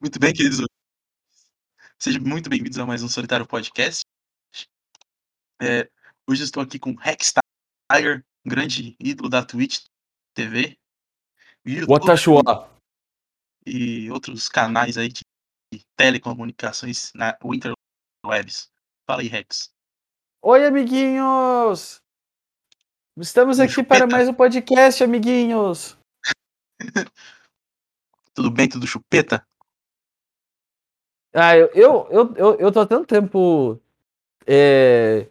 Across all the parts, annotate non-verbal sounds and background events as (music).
Muito bem, queridos. Sejam muito bem-vindos a mais um Solitário Podcast. É, hoje estou aqui com Rex Tiger, um grande ídolo da Twitch TV, Watashua. e outros canais aí de telecomunicações na Winterwebs. Fala aí, Rex. Oi, amiguinhos! Estamos aqui Chupeta. para mais um podcast, amiguinhos. (laughs) Tudo bem, tudo chupeta? Ah, eu, eu, eu, eu, eu tô há tanto tempo é,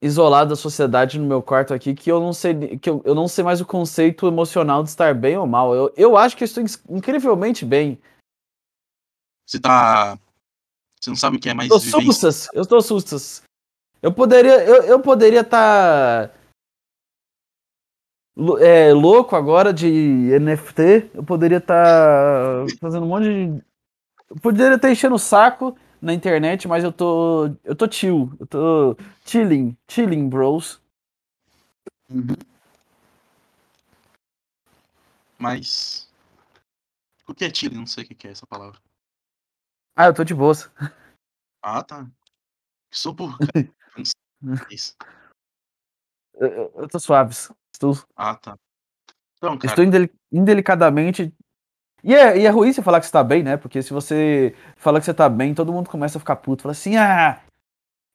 isolado da sociedade no meu quarto aqui que eu não sei que eu, eu não sei mais o conceito emocional de estar bem ou mal. Eu, eu acho que eu estou incrivelmente bem. Você tá. Você não sabe o que é mais Tô vivência? sustas, eu tô sustas. Eu poderia, eu, eu poderia estar é, louco agora de NFT. Eu poderia estar fazendo um monte de. Poderia estar enchendo o saco na internet, mas eu tô, eu tô chill, eu tô chilling, chilling, bros. Uhum. Mas. O que é Chile? Não sei o que é essa palavra. Ah, eu tô de boas. Ah, tá. Sou (laughs) cara. Não sei isso. Eu, eu- tô suaves. Estou, Ah, tá. Então, cara. estou indeli- indelicadamente. E é, e é ruim você falar que você tá bem, né? Porque se você fala que você tá bem, todo mundo começa a ficar puto. Fala assim, ah,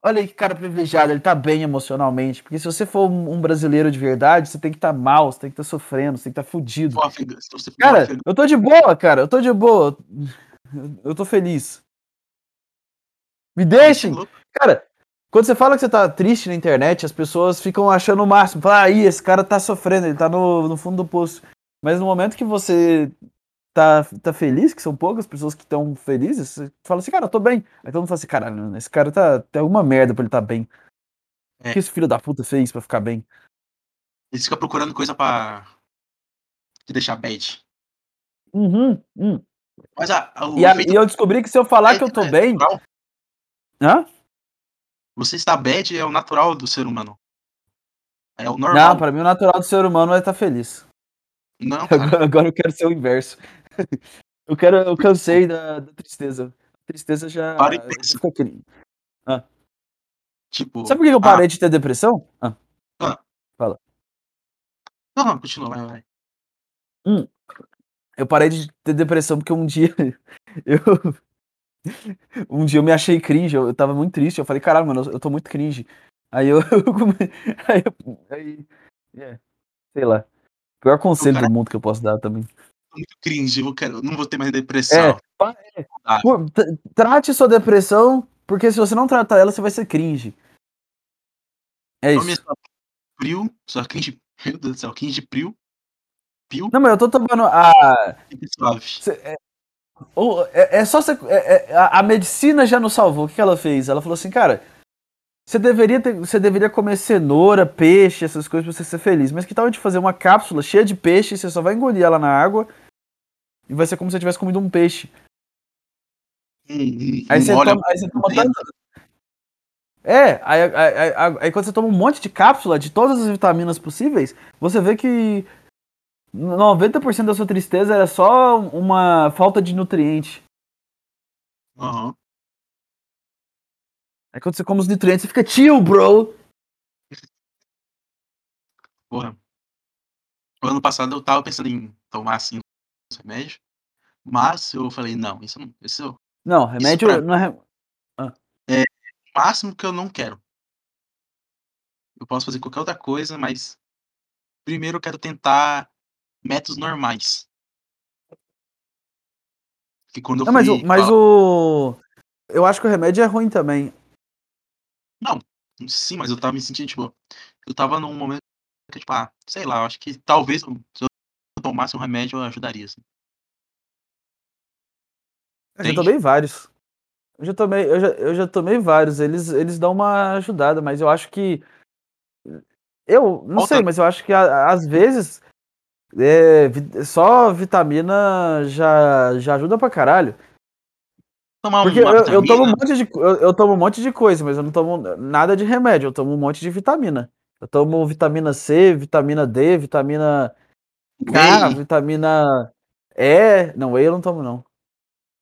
olha aí que cara privilegiado, ele tá bem emocionalmente. Porque se você for um, brasileiro de verdade, você tem que estar mal, você tem que estar sofrendo, você tem que estar fudido. você for Cara, eu tô de boa, cara, eu tô de boa. Eu tô feliz. Me é deixem! louco. Cara, quando você fala que você tá triste na internet, as pessoas ficam achando o máximo. Fala, ah, ih, esse cara tá sofrendo, ele tá no, no fundo do poço. Mas no momento que você tá, tá feliz, que são poucas pessoas que estão felizes, você fala assim, cara, eu tô bem. Aí todo mundo fala assim, caralho, esse cara tá. Tem alguma merda pra ele tá bem. O É. que esse filho da puta fez pra ficar bem? Eles ficam procurando coisa pra te deixar bad. Uhum, uhum. Mas a, a- o E, a- e eu descobri que se eu falar bad que eu tô é bem. natural. Hã? Você está bad é o natural do ser humano. É o Não, normal. pra mim o natural do ser humano é estar feliz. Não. (laughs) Agora, agora eu quero ser o inverso. (laughs) Eu quero, eu cansei da, da tristeza. A tristeza já. Para e pensa. cri- Tipo. Sabe por que eu parei de ter depressão? Ah, Não, não, continua, vai, vai. eu parei de ter depressão porque um dia (laughs) eu. Um dia eu me achei cringe, eu, eu tava muito triste. Eu falei, caralho, mano, eu, eu tô muito cringe. Aí eu. (laughs) aí, eu- aí é, sei lá. Pior conselho do mundo que eu posso dar também. Muito cringe, eu quero, não vou ter mais depressão. É, pa- é. Ah. Trate sua depressão, porque se você não tratar ela, você vai ser cringe. É isso. sua frio, sua cringe. (laughs) Meu Deus do céu, cringe frio. Pio Não, mas eu tô tomando a. suave. Cê- É, ou- é- é só você. é- é- a, a medicina já nos salvou. O que, que ela fez? Ela falou assim, cara. Você deveria, ter, você deveria comer cenoura, peixe, essas coisas pra você ser feliz. Mas que tal a gente fazer uma cápsula cheia de peixe, você só vai engolir ela na água e vai ser como se você tivesse comido um peixe. Aí você toma, aí você toma tanto. É, aí, aí- aí- aí- quando você toma um monte de cápsula de todas as vitaminas possíveis, você vê que 90% da sua tristeza era só uma falta de nutriente. Aham. Aí quando você come os nutrientes, você fica chill, bro. Porra. O ano passado eu tava pensando em tomar assim os remédios. Mas eu falei, não, isso não. Isso é o Não, remédio pra- não é. máximo que eu não quero. Eu posso fazer qualquer outra coisa, mas primeiro eu quero tentar métodos normais. Que quando eu Não, mas, fui. o, mas ah, o. Eu acho que o remédio é ruim também. Sim, mas eu tava me sentindo, tipo. Eu tava num momento que, tipo, ah, sei lá, eu acho que talvez se eu tomasse um remédio eu ajudaria. Assim. Eu já tomei vários. Eu já tomei, eu já, eu já tomei vários. Eles, eles dão uma ajudada, mas eu acho que. Eu não sei, mas eu acho que a- às vezes é, vi- só vitamina já, já ajuda pra caralho. Tomar Porque eu, eu tomo um monte de, eu, eu tomo um monte de coisa, mas eu não tomo nada de remédio. Eu tomo um monte de vitamina. Eu tomo vitamina C, vitamina D, vitamina K, whey, vitamina. É, não, whey eu não tomo, não.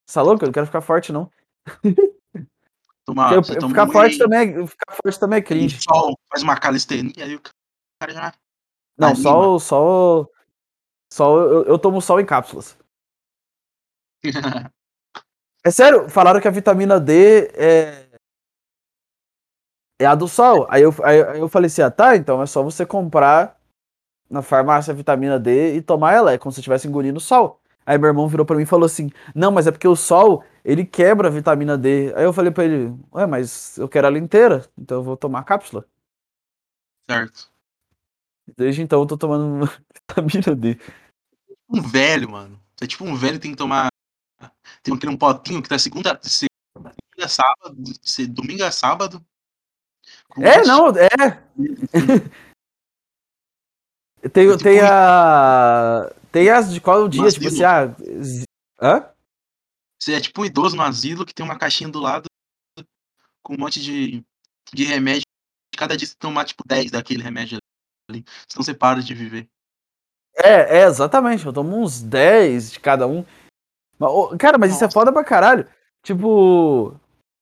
Você tá louco? Eu não quero ficar forte, não. Toma, eu, eu ficar, forte whey, também, é- ficar forte também é cringe. só faz uma calistenia, aí o cara já Não, o- só o- eu, eu tomo sol em cápsulas. (laughs) É sério, falaram que a vitamina D é. É a do sol. Aí eu, aí eu falei assim: ah, tá, então é só você comprar na farmácia vitamina D e tomar ela. É como se estivesse engolindo sol. Aí meu irmão virou pra mim e falou assim: não, mas é porque o sol ele quebra a vitamina D. Aí eu falei pra ele: ué, mas eu quero ela inteira, então eu vou tomar a cápsula. certo. Desde então eu tô tomando (laughs) vitamina D. Um velho, mano. É tipo um velho tem que tomar. Tem aquele um potinho que tá segunda, segunda sábado, domingo a sábado. É, não, é. (laughs) Tem, É tipo tem a. Tem as de qual dia, Umas tipo assim, ah. Hã? Você é tipo um idoso no asilo que tem uma caixinha do lado com um monte de, de remédio. Cada dia você tomar tipo 10 daquele remédio ali. Senão você para de viver. É, é, exatamente. Eu tomo uns 10 de cada um. Cara, mas isso é Nossa. foda pra caralho. Tipo.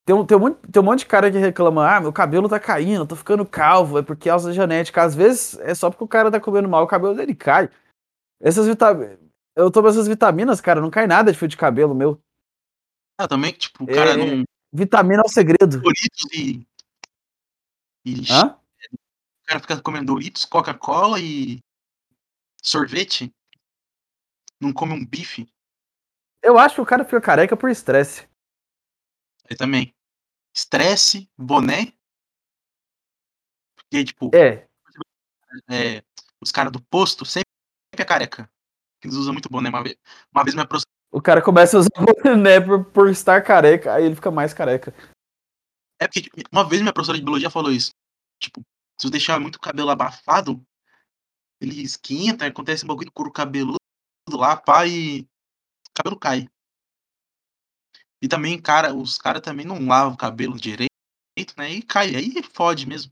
Tem um, tem, um, monte- tem um monte de cara que reclama, ah, meu cabelo tá caindo, eu tô ficando calvo, é porque é causa genética. Às vezes é só porque o cara tá comendo mal, o cabelo dele cai. Essas vitaminas. Eu tomo essas vitaminas, cara, não cai nada de fio de cabelo meu. Ah, também tipo, o cara É, não. Vitamina é o segredo. Doritos e. e Hã? O cara fica comendo Doritos, Coca-Cola e. sorvete. Não come um bife. Eu acho que o cara fica careca por estresse. Aí também. Estresse, boné. Porque, tipo, É, é, os caras do posto sempre é careca. Eles usam muito boné. Uma vez, uma vez me aproximei. o cara começa a usar (laughs) boné por, por estar careca, aí ele fica mais careca. É porque tipo, uma vez minha professora de biologia falou isso. Tipo, se eu deixar muito o cabelo abafado, ele esquenta, acontece um bagulho de couro cabeludo lá, pá, e o cabelo cai. E também, cara, os caras também não lavam o cabelo direito, né? E cai. Aí fode mesmo.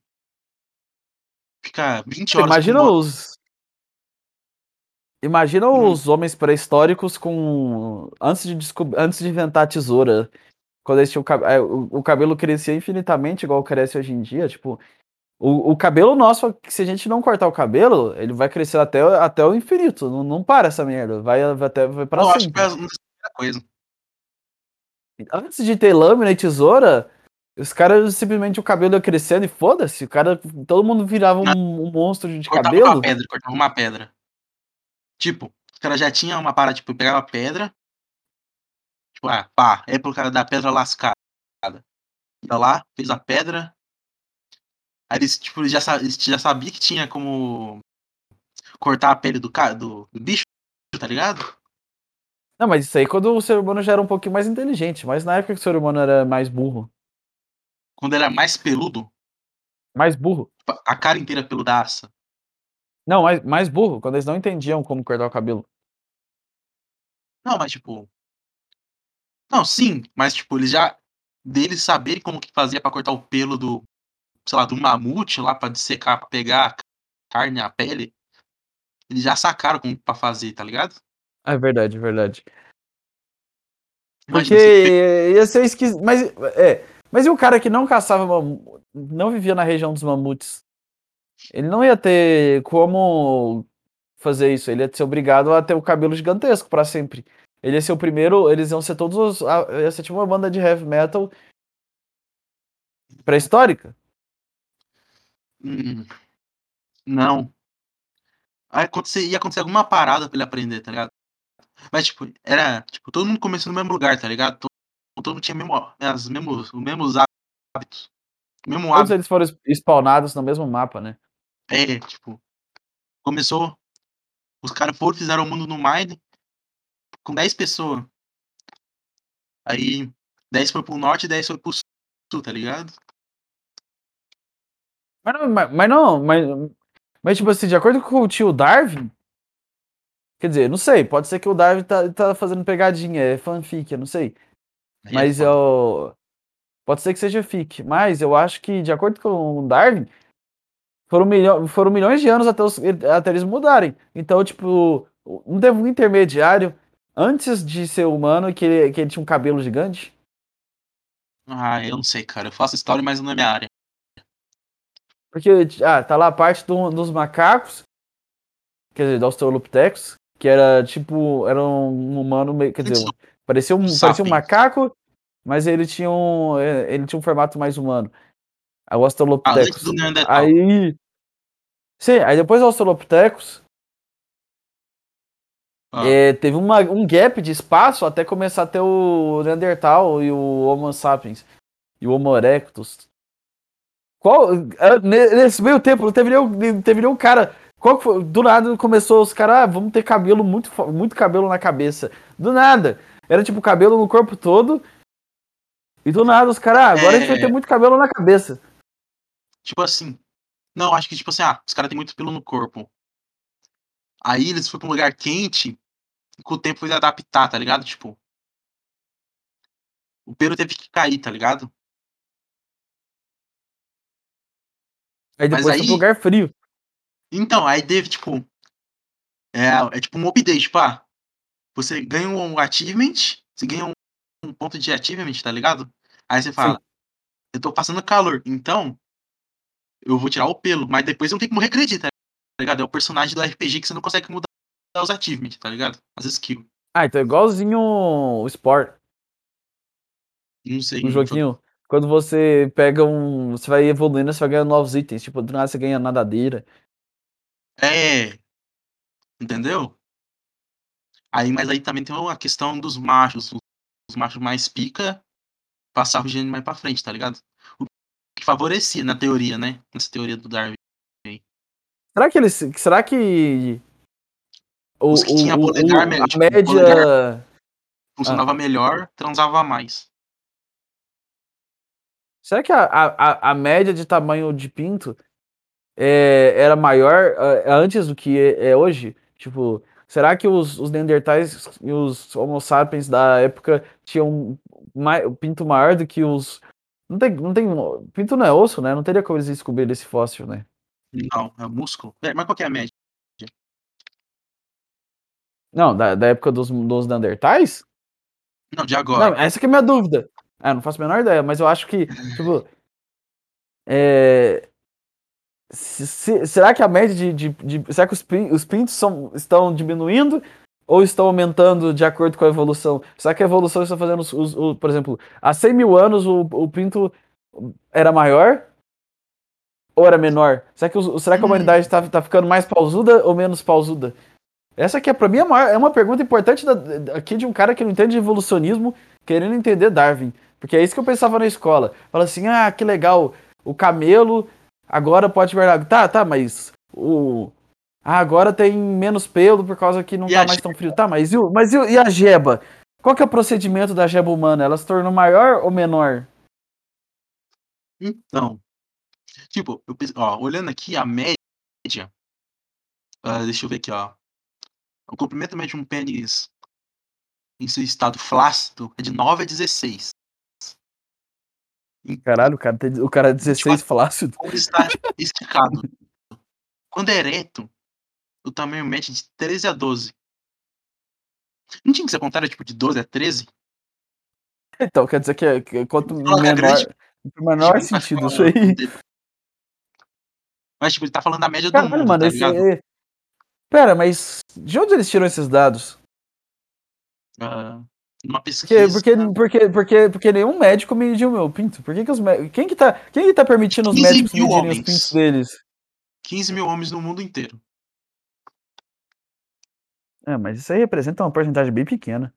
Fica 20 horas Imagina os. Imagina Hum. os homens pré-históricos com. Antes de, descob... Antes de inventar a tesoura. Quando eles tinham é, o, cabelo crescia infinitamente, igual cresce hoje em dia. Tipo, o, o cabelo nosso, se a gente não cortar o cabelo, ele vai crescer até, até o infinito. Não, não para essa merda. Vai, vai até vai pra Eu acho que é primeiras coisas. Antes de ter lâmina e tesoura, os caras simplesmente o cabelo ia crescendo e foda-se. O cara. Todo mundo virava um, um monstro de Cortava cabelo. uma pedra, cortava uma pedra. Tipo, os caras já tinham uma parada, tipo, pegava pedra. Tipo, ah, pá, é por causa da pedra lascada. Ia lá, fez a pedra. Aí eles, tipo, eles já, eles já sabia que tinha como cortar a pele do, ca- do, do bicho, tá ligado? Não, mas isso aí quando o ser humano já era um pouquinho mais inteligente. Mas na época que o ser humano era mais burro. Quando era mais peludo, Mais burro. a cara inteira peludaça. Não, mais, mais burro. Quando eles não entendiam como cortar o cabelo. Não, mas tipo. Não, sim, mas tipo, eles já. Deles saberem como que fazia pra cortar o pelo do. Sei lá, do mamute lá pra dissecar, pra pegar a carne, a pele. Eles já sacaram como pra fazer, tá ligado? É verdade, é verdade. Porque ia ser esquisito. Mas, é, mas e o cara que não caçava mamu... não vivia na região dos mamutes? Ele não ia ter como fazer isso. Ele ia ser obrigado a ter o cabelo gigantesco pra sempre. Ele ia ser o primeiro. Eles iam ser todos os. Ia ser tipo uma banda de heavy metal pré-histórica. Hum, não. Aí acontecer, ia acontecer alguma parada pra ele aprender, tá ligado? Mas, tipo, era. Tipo, todo mundo começou no mesmo lugar, tá ligado? Todo, todo mundo tinha mesmo, as mesmos, os mesmos hábitos. Mesmo Todos hábito. eles foram spawnados no mesmo mapa, né? É, tipo. Começou. Os caras foram, fizeram o mundo no Mine com 10 pessoas. Aí 10 foi pro norte e 10 foi pro sul, tá ligado? Mas não, mas, mas não, mas, mas tipo assim, de acordo com o tio Darwin, quer dizer, não sei, pode ser que o Darwin tá, tá fazendo pegadinha, é fanfic, eu não sei. É Mas eu. Pode ser que seja fic, mas eu acho que, de acordo com o Darwin, foram, milho... foram milhões de anos até, os... até eles mudarem. Então, tipo, não teve um intermediário. antes de ser humano que ele, que ele tinha um cabelo gigante? Ah, eu não sei, cara. Eu faço história, mas não é minha área. Porque, ah, tá lá a parte do, dos macacos, quer dizer, do Australopithecus, que era tipo, era um humano meio, quer dizer, parecia um, parecia um macaco, mas ele tinha um, é, ele tinha um formato mais humano. O Australopithecus. Ah, aí, sim, aí depois do Australopithecus, ah. É, teve uma, um gap de espaço até começar a ter o Neandertal e o Homo sapiens e o Homo erectus. Qual, é, nesse meio tempo, não teve nenhum, teve nenhum cara. Foi, do nada começou os caras, ah, vamos ter cabelo, muito, muito cabelo na cabeça. Do nada. Era tipo cabelo no corpo todo. E do nada os caras, ah, agora é... a gente vai ter é. muito cabelo na cabeça. Tipo assim. Não, acho que tipo assim, ah, os caras têm muito pelo no corpo. Aí eles foram pra um lugar quente, e com o tempo foi adaptar, tá ligado? Tipo. O pelo teve que cair, tá ligado? Aí depois aí, foi pro lugar frio. Então, aí teve, tipo. É, é tipo um update, tipo, ah, você ganha um achievement, você ganha um, um ponto de achievement, tá ligado? Aí você fala, Sim. eu tô passando calor, então eu vou tirar o pelo, mas depois eu tenho que morrer acredita, tá ligado? É o personagem do RPG que você não consegue mudar os achievements, tá ligado? As skills. Ah, então é igualzinho o Sport. Não sei. Um joguinho. Quando você pega um. Você vai evoluindo, você vai ganhando novos itens. Tipo, do nada você ganha nadadeira. É. Entendeu? Aí, mas aí também tem a questão dos machos. Os machos mais pica passar o gênero mais pra frente, tá ligado? O que favorecia na teoria, né? Nessa teoria do Darwin. Será que eles. Será que. O, Os que tinha o, polegar, o, a tipo, média. Polegar funcionava ah. melhor, transava mais. Será que a, a, a média de tamanho de pinto é, era maior uh, antes do que é, é, hoje? Tipo, será que os, os Neandertais e os Homo sapiens da época tinham mais, pinto maior do que os. Não tem, não tem. Pinto não é osso, né? Não teria como eles descobrir esse fóssil, né? Não, é músculo. É, mas qual que é a média? Não, da, da época dos, dos Neandertais? Não, de agora. Não, essa que é a minha dúvida. Ah, não faço a menor ideia, mas eu acho que, tipo. É... Se, se, será que a média de, de, de. será que os, os pintos são, estão diminuindo ou estão aumentando de acordo com a evolução? Será que a evolução está fazendo, os, os, o, por exemplo, há 100 mil anos o, o pinto era maior ou era menor? Será que, será que a humanidade está tá ficando mais pausuda ou menos pausuda? Essa aqui é para mim é uma, é uma pergunta importante da, aqui de um cara que não entende de evolucionismo, querendo entender Darwin. Porque é isso que eu pensava na escola. Fala assim, ah, que legal, o camelo agora pode guardar. Tá, tá, mas o. Ah, agora tem menos pelo por causa que não e tá mais tão frio. Tá, mas, e, mas e, e a jeba? Qual que é o procedimento da jeba humana? Ela se tornou maior ou menor? Então, tipo, eu, ó, olhando aqui a média, uh, deixa eu ver aqui, ó. O comprimento médio de um pênis em seu estado flácido é de 9 a 16. Caralho, o cara, o cara é 16 flácido. (laughs) Quando está esticado. Quando é ereto, o tamanho médio é de 13 a 12. Não tinha que ser contrário, tipo, de 12 a 13? Então, quer dizer que, é, que quanto não, menor, é grande, menor sentido isso aí. Mas, tipo, ele tá falando da média Caralho, do mundo, mano, tá esse, é... Pera, mas de onde eles tiram esses dados? Uh, uma pesquisa. Porque, porque, porque, porque nenhum médico mediu o meu pinto. Por que, que os quem, que tá, quem que tá permitindo os médicos medirem homens. os pintos deles? 15 mil homens no mundo inteiro. É, mas isso aí representa uma porcentagem bem pequena.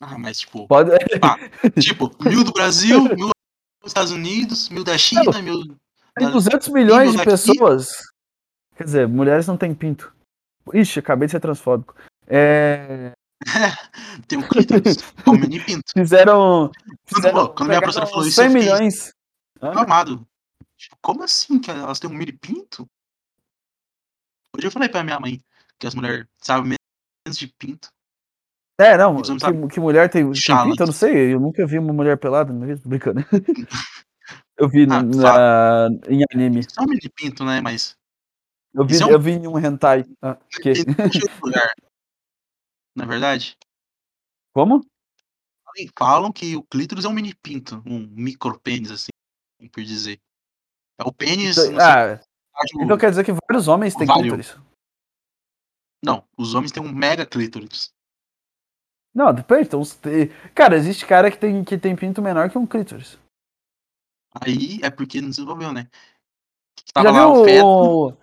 Ah, mas tipo. Pode... Ah, (laughs) tipo, mil do Brasil, mil dos Estados Unidos, mil da China, Não, mil. Tem 200 milhões de pessoas. Quer dizer, mulheres não têm pinto. Ixi, acabei de ser transfóbico. É... (laughs) Tem um clítoris, (laughs) um mini pinto. Fizeram. fizeram quando, quando minha professora falou isso, 100 eu milhões. Amado. Tipo, como assim que elas têm um mini pinto? Hoje eu falei pra minha mãe que as mulheres sabem menos de pinto. É, não, que, que, mulher tem, tem pinto, eu não sei, eu nunca vi uma mulher pelada na vida, brincando. (laughs) eu vi ah, na, em anime. Só um mini pinto, né, mas eu vi, é um... eu vi em um hentai. Ah, que... Não é verdade? Como? Falam que o clítoris é um mini pinto, um micro pênis, assim, por dizer. É o pênis Então, ah, então quer dizer que vários homens têm ovário. clítoris. Não, os homens têm um mega clítoris. Não, depende. Então, cara, existe cara que tem, que tem pinto menor que um clítoris. Aí é porque não desenvolveu, né? Já Tava lá viu o feto, o,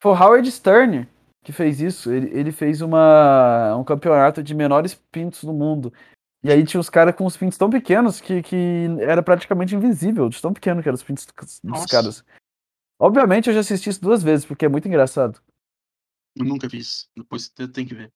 foi o Howard Stern que fez isso. Ele, ele fez uma, um campeonato de menores pintos do mundo. E aí tinha os caras com os pintos tão pequenos que, que era praticamente invisível, de tão pequeno que eram os pintos dos Nossa. caras. Obviamente eu já assisti isso duas vezes, porque é muito engraçado. eu nunca fiz. Depois você tem que ver.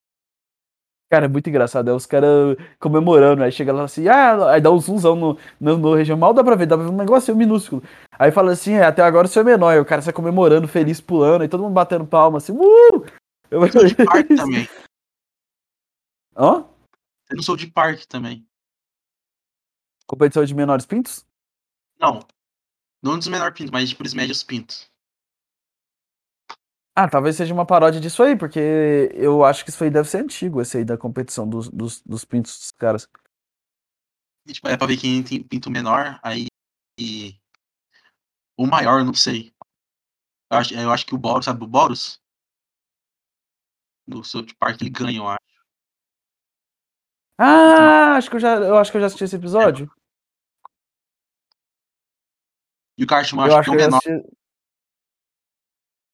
Cara, é muito engraçado. É os caras comemorando. Aí chega lá assim, ah, aí dá um zoomzão no, no, no região. Mal dá pra ver, dá pra ver um negócio minúsculo. Aí fala assim, é, até agora o seu é menor. Aí o cara sai comemorando, feliz, pulando, aí todo mundo batendo palma assim, uh! Eu... Sou de (laughs) parque também. Hã? Eu não sou de parque também. Competição de menores pintos? Não. Não dos menores pintos, mas tipo dos médios pintos. Ah, talvez seja uma paródia disso aí, porque eu acho que isso aí deve ser antigo, esse aí da competição dos, dos, dos pintos dos caras. E, tipo, é pra ver quem tem pinto menor, aí. E... O maior, não sei. Eu acho, eu acho que o Boros, sabe o Boros? Do South Park ele ganha, eu acho. Ah, acho que eu já, eu acho que eu já assisti esse episódio. E o Cartman acho acho que é o menor. assisti.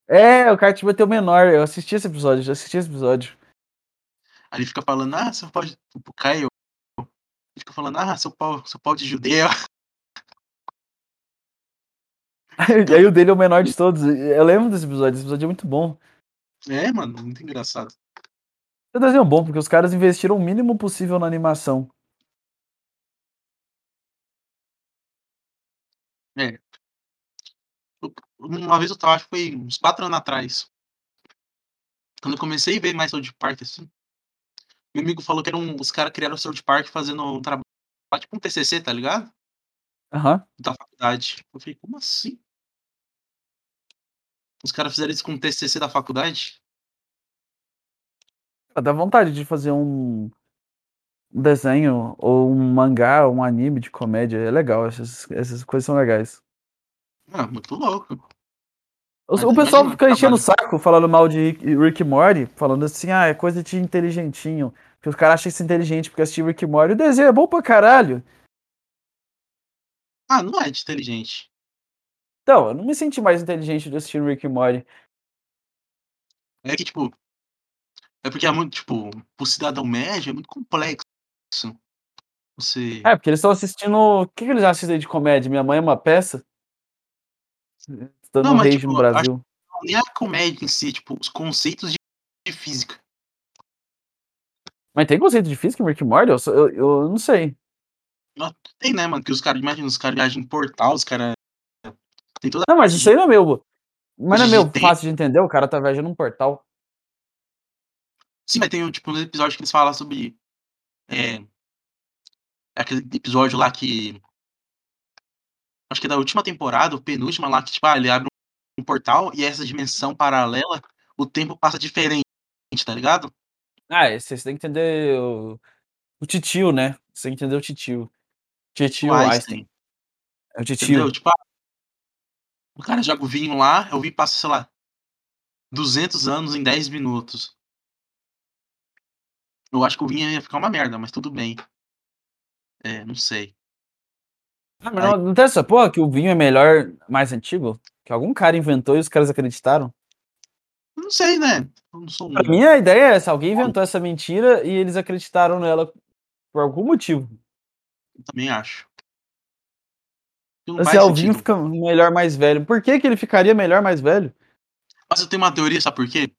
É, o kart bateu menor. Eu assisti esse episódio, já assisti esse episódio. Aí ele fica falando, ah, seu pau de. O Caio. Ele fica falando, ah, seu pau, seu pau de judeu. (laughs) Aí o dele é o menor de todos. Eu lembro desse episódio, esse episódio é muito bom. É, mano, muito engraçado. Esse desenho é bom, porque os caras investiram o mínimo possível na animação. É. Uma vez eu tava, acho que foi uns quatro anos atrás. Quando eu comecei a ver mais South Park, assim. Meu amigo falou que eram, os caras criaram o South Park fazendo um trabalho, tipo um TCC, tá ligado? Aham. Da faculdade. Eu falei, como assim? Os caras fizeram isso com um TCC da faculdade? Dá vontade de fazer um desenho, ou um mangá, ou um anime de comédia. É legal, essas, essas coisas são legais. Ah, muito louco. O, o pessoal fica enchendo o saco falando mal de Rick, Rick e Morty, falando assim, ah, é coisa de inteligentinho. Que os caras acham isso inteligente porque assistiu Rick e Morty. O desenho é bom pra caralho. Ah, não é de inteligente. Então, eu não me senti mais inteligente de assistir Rick e Morty. É que, tipo. É porque é muito, tipo, pro cidadão médio é muito complexo. Você. É, porque eles estão assistindo. O que, que eles assistem de comédia? Minha mãe é uma peça? Dando Não, um mas, tipo, no Brasil. Nem a comédia em si, tipo, os conceitos de, de física. Mas tem conceito de física em Rick Morty? Eu, eu, eu não sei. Tem, né, mano? Que os caras, imagina, os caras viajam em portal, os caras. Tem toda Não, mas isso aí não é meu. Mas não é meu fácil de entender. O cara tá viajando num portal. Sim, mas tem tipo, um episódio que eles falam sobre. É, aquele episódio lá que. Acho que é da última temporada, o penúltima lá, que tipo, ah, ele abre um portal e essa dimensão paralela, o tempo passa diferente, tá ligado? Ah, esse, você tem que entender o, o titio, né? Você tem que entender o titio. Titio O Einstein. É o titio. Entendeu? Tipo, ah, o cara joga o vinho lá, eu vi passa, sei lá, 200 anos em 10 minutos. Eu acho que o vinho ia ficar uma merda, mas tudo bem. É, não sei. Ah, mas não, não tem essa porra que o vinho é melhor, mais antigo? Que algum cara inventou e os caras acreditaram? Não sei, né? Não sou um. Pra mim, a ideia é essa: alguém inventou essa mentira e eles acreditaram nela por algum motivo. Eu também acho. Assim, ah, o vinho fica melhor mais velho. Por que, que ele ficaria melhor mais velho? Mas eu tenho uma teoria, sabe por quê?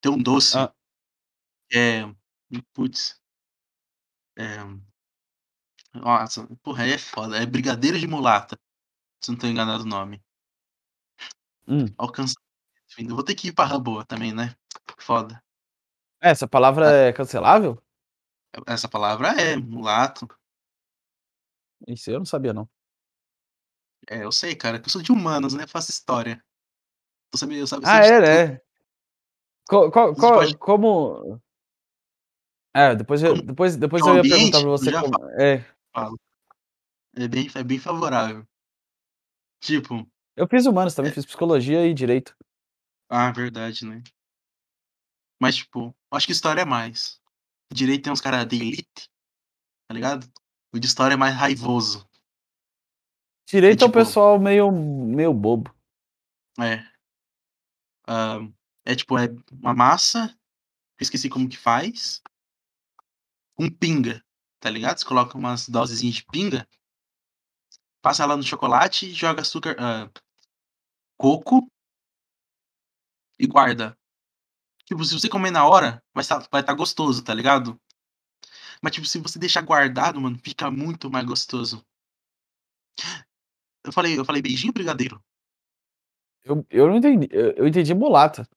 Tem um doce. Ah. É. Putz. É. Nossa, porra, aí é foda. É brigadeiro de mulata. Se não tô enganado o nome. Hum. Alcança. Enfim, eu vou ter que ir pra boa também, né? Foda. É, Essa palavra é cancelável? Essa palavra é mulato. Isso eu não sabia, não. É, eu sei, cara, que eu sou de humanos, né? Eu faço história. Eu sabia, eu sabia, Ah, é, Você co- pode- como. É, depois eu, depois, depois é eu ia perguntar pra você como. falo. É, falo. É bem, é bem favorável. Tipo, eu fiz humanos também, é, fiz psicologia e direito. ah, verdade, né? Mas, tipo, acho que história é mais. Direito tem uns caras de elite, tá ligado? O de história é mais raivoso. É Direito é o tipo, pessoal meio, meio bobo. é. ah, é tipo, é uma massa, esqueci como que faz, com pinga, tá ligado? Você coloca umas dosezinhas de pinga, passa lá no chocolate, joga açúcar, ah, coco e guarda. Tipo, se você comer na hora, vai estar vai tá gostoso, tá ligado? Mas, tipo, se você deixar guardado, mano, fica muito mais gostoso. Eu falei, eu falei beijinho brigadeiro? Eu, eu não entendi. Eu, eu entendi mulata.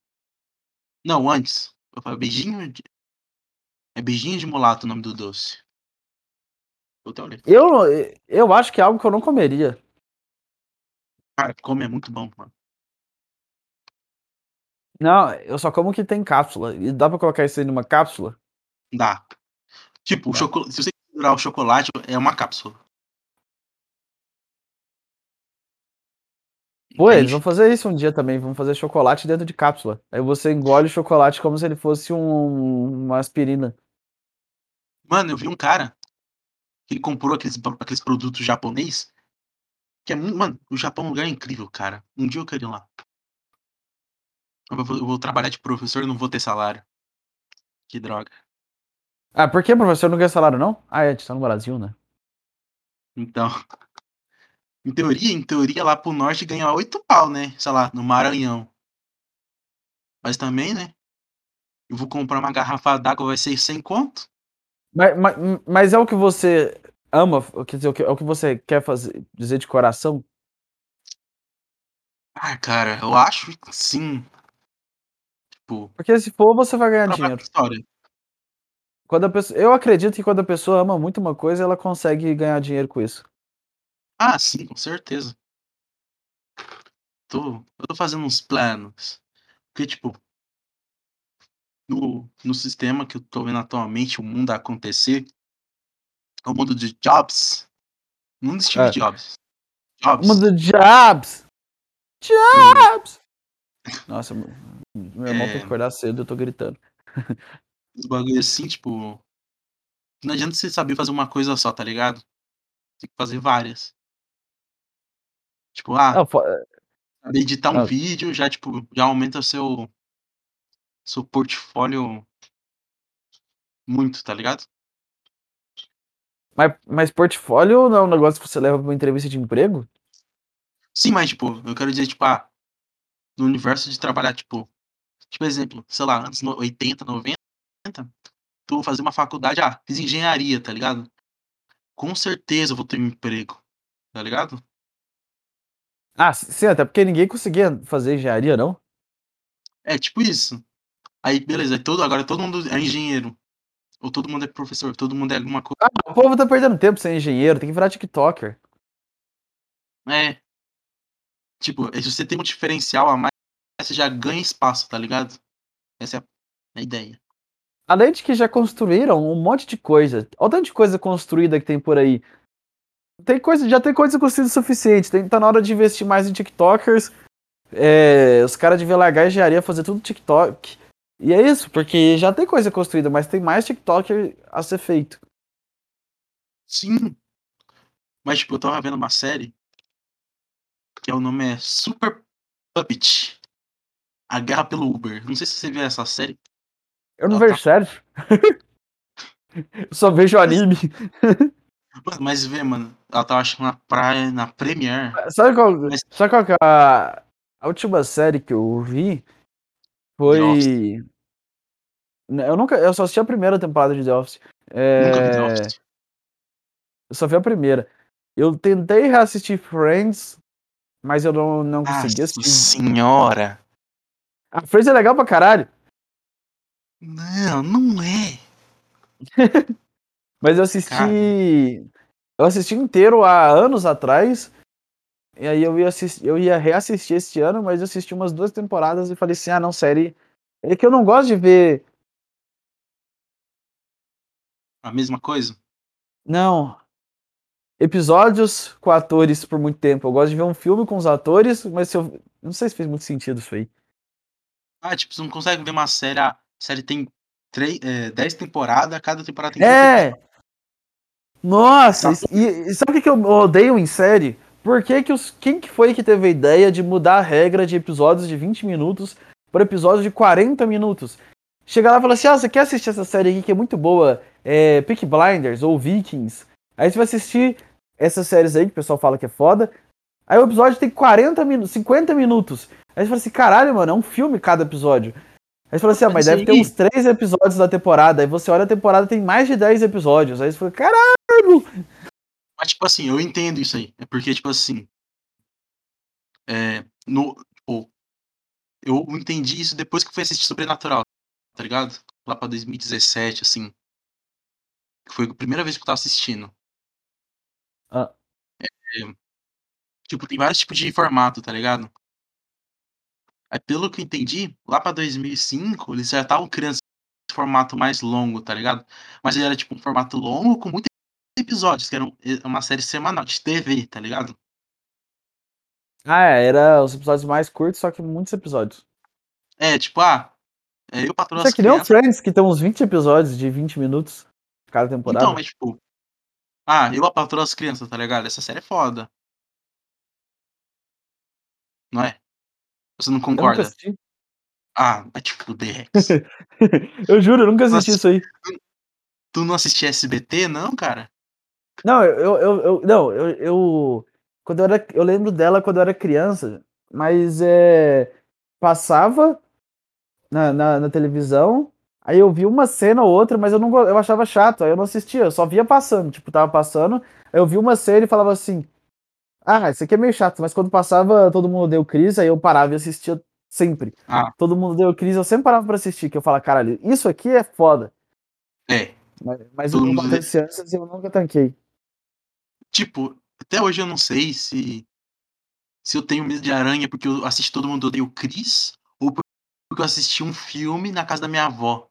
Não, antes. Eu falei beijinho. É beijinho de mulato o nome do doce. Eu, eu acho que é algo que eu não comeria. Cara, come é muito bom, mano. Não, eu só como que tem cápsula. E dá pra colocar isso aí numa cápsula? Dá. Tipo, chocolate, se você considerar o chocolate, é uma cápsula. Pô, eles vão fazer isso um dia também. Vão fazer chocolate dentro de cápsula. Aí você engole o chocolate como se ele fosse um, uma aspirina. Mano, eu vi um cara que comprou aqueles, aqueles produtos japonês. Que é. Mano, o Japão é um lugar incrível, cara. Um dia eu quero ir lá. Eu vou, eu vou trabalhar de professor e não vou ter salário. Que droga. Ah, por que, professor? Não ganha salário, não? Ah, é, a gente tá no Brasil, né? Então. (laughs) Em teoria, em teoria, lá pro norte ganha 8 pau, né? Sei lá, no Maranhão. Mas também, né? Eu vou comprar uma garrafa d'água, vai ser 100 conto? Mas, mas, mas é o que você ama, quer dizer, o que- é o que você quer fazer, dizer de coração? Ah, cara, eu acho que sim. Tipo, Porque se for, você vai ganhar dinheiro. história. Quando a pessoa, eu acredito que quando a pessoa ama muito uma coisa, ela consegue ganhar dinheiro com isso. Ah, sim, com certeza. Tô, eu tô fazendo uns planos. Porque, tipo, no, no sistema que eu tô vendo atualmente, o mundo acontecer, é o mundo de Jobs. O mundo de Steve É. Jobs. Jobs. Mundo de Jobs! Jobs! Nossa, meu irmão tem É. que acordar cedo, eu tô gritando. Os bagulho assim, tipo. Não adianta você saber fazer uma coisa só, tá ligado? Tem que fazer várias. Tipo, ah, Não, fo- saber editar um Ah. vídeo já, tipo, já aumenta seu. Seu portfólio muito, tá ligado? mas, mas portfólio não é um negócio que você leva pra uma entrevista de emprego? Sim, mas, tipo, eu quero dizer, tipo, ah, no universo de trabalhar, tipo, tipo, exemplo, sei lá, anos no- 80, 90, tu vou fazer uma faculdade, ah, fiz engenharia, tá ligado? Com certeza eu vou ter um emprego, tá ligado? Ah, sim, até porque ninguém conseguia fazer engenharia, não? É, tipo isso. Aí, beleza, todo, agora todo mundo é engenheiro. Ou todo mundo é professor, todo mundo é alguma coisa. O povo tá perdendo tempo sem engenheiro, tem que virar TikToker. É. Tipo, se você tem um diferencial a mais, você já ganha espaço, tá ligado? Essa é a- ideia. Além de que já construíram um monte de coisa. Olha o tanto de coisa construída que tem por aí. Tem coisa, já tem coisa construída o suficiente. Tem, tá na hora de investir mais em TikTokers. É, os caras deviam largar a engenharia, fazer tudo TikTok. E é isso, porque já tem coisa construída, mas tem mais TikToker a ser feito. Sim. Mas, tipo, eu tava vendo uma série que é, o nome é Super Puppet. A Guerra pelo Uber. Não sei se você viu essa série. Eu não Ela vejo sério. (laughs) Eu só vejo anime. Mano, Mas vê, mano, ela tava achando na praia, na Premiere. Sabe qual, Mas- sabe qual que é a, a última série que eu vi? Foi. Eu nunca. Eu só assisti a primeira temporada de The Office. É, Nunca vi The Office. Eu só vi a primeira. Eu tentei reassistir Friends, mas eu não, não consegui assistir. senhora. A Friends é legal pra caralho. Não, não é. (laughs) Mas eu assisti. Cara. Eu assisti inteiro há anos atrás. E aí eu ia, assistir, eu ia reassistir este ano, mas eu assisti umas duas temporadas e falei assim: ah, não, série. É que eu não gosto de ver A mesma coisa? Não. Episódios com atores por muito tempo. Eu gosto de ver um filme com os atores, mas se eu. Não sei se fez muito sentido isso aí. Ah, tipo, você não consegue ver uma série. A série tem três, é, 10 temporadas, cada temporada tem É! Nossa, Tá. e, e sabe o que eu odeio em série? Por que, que os. Quem que foi que teve a ideia de mudar a regra de episódios de 20 minutos para episódios de 40 minutos? Chega lá e fala assim: ah, você quer assistir essa série aqui que é muito boa? É Peak Blinders ou Vikings. Aí você vai assistir essas séries aí que o pessoal fala que é foda. Aí o episódio tem 40 minutos, 50 minutos. Aí você fala assim: caralho, mano, é um filme cada episódio. Aí você fala assim: ah, mas Isso deve ter uns 3 episódios da temporada. Aí você olha a temporada tem mais de 10 episódios. Aí você fala: caralho! Mas, tipo assim, eu entendo isso aí. É porque, tipo assim. É, no, tipo, eu entendi isso depois que eu fui assistir Sobrenatural, tá ligado? Lá pra 2017, assim. Foi a primeira vez que eu tava assistindo. Ah. É, tipo, tem vários tipos de formato, tá ligado? Aí, pelo que eu entendi, lá pra 2005, eles já estavam criando esse formato mais longo, tá ligado? Mas ele era, tipo, um formato longo com muitos episódios, que era um- uma série semanal de TV, tá ligado? Ah, é, era os episódios mais curtos, só que muitos episódios. É, tipo, ah, é, eu patrono Isso é que nem o. Friends, que tem uns 20 episódios de 20 minutos cada temporada. Então, mas tipo. Ah, eu patrono as crianças, tá ligado? Essa série é foda. Não é? Você não concorda? Ah, vai te fuder, Rex. (laughs) eu juro, eu nunca assisti Nossa. isso aí. tu não assistia SBT, não, cara? Não, eu, eu, eu, não, eu, eu, quando eu era, eu lembro dela quando eu era criança, mas é, passava na, na, na televisão, aí eu vi uma cena ou outra, mas eu não, eu achava chato, aí eu não assistia, eu só via passando, tipo, tava passando, aí eu vi uma cena e falava assim, ah, isso aqui é meio chato, mas quando passava Todo Mundo Deu Cris, aí eu parava e assistia sempre. Ah. Todo Mundo Deu Cris, eu sempre parava pra assistir, que eu falava, caralho, isso aqui é foda. É. Mas, mas Todo o Mundo Bater Deu- Ciências eu nunca tanquei. Tipo, até hoje eu não sei se. Se eu tenho medo de aranha porque eu assisti Todo Mundo Odeia o Chris ou porque eu assisti um filme na casa da minha avó.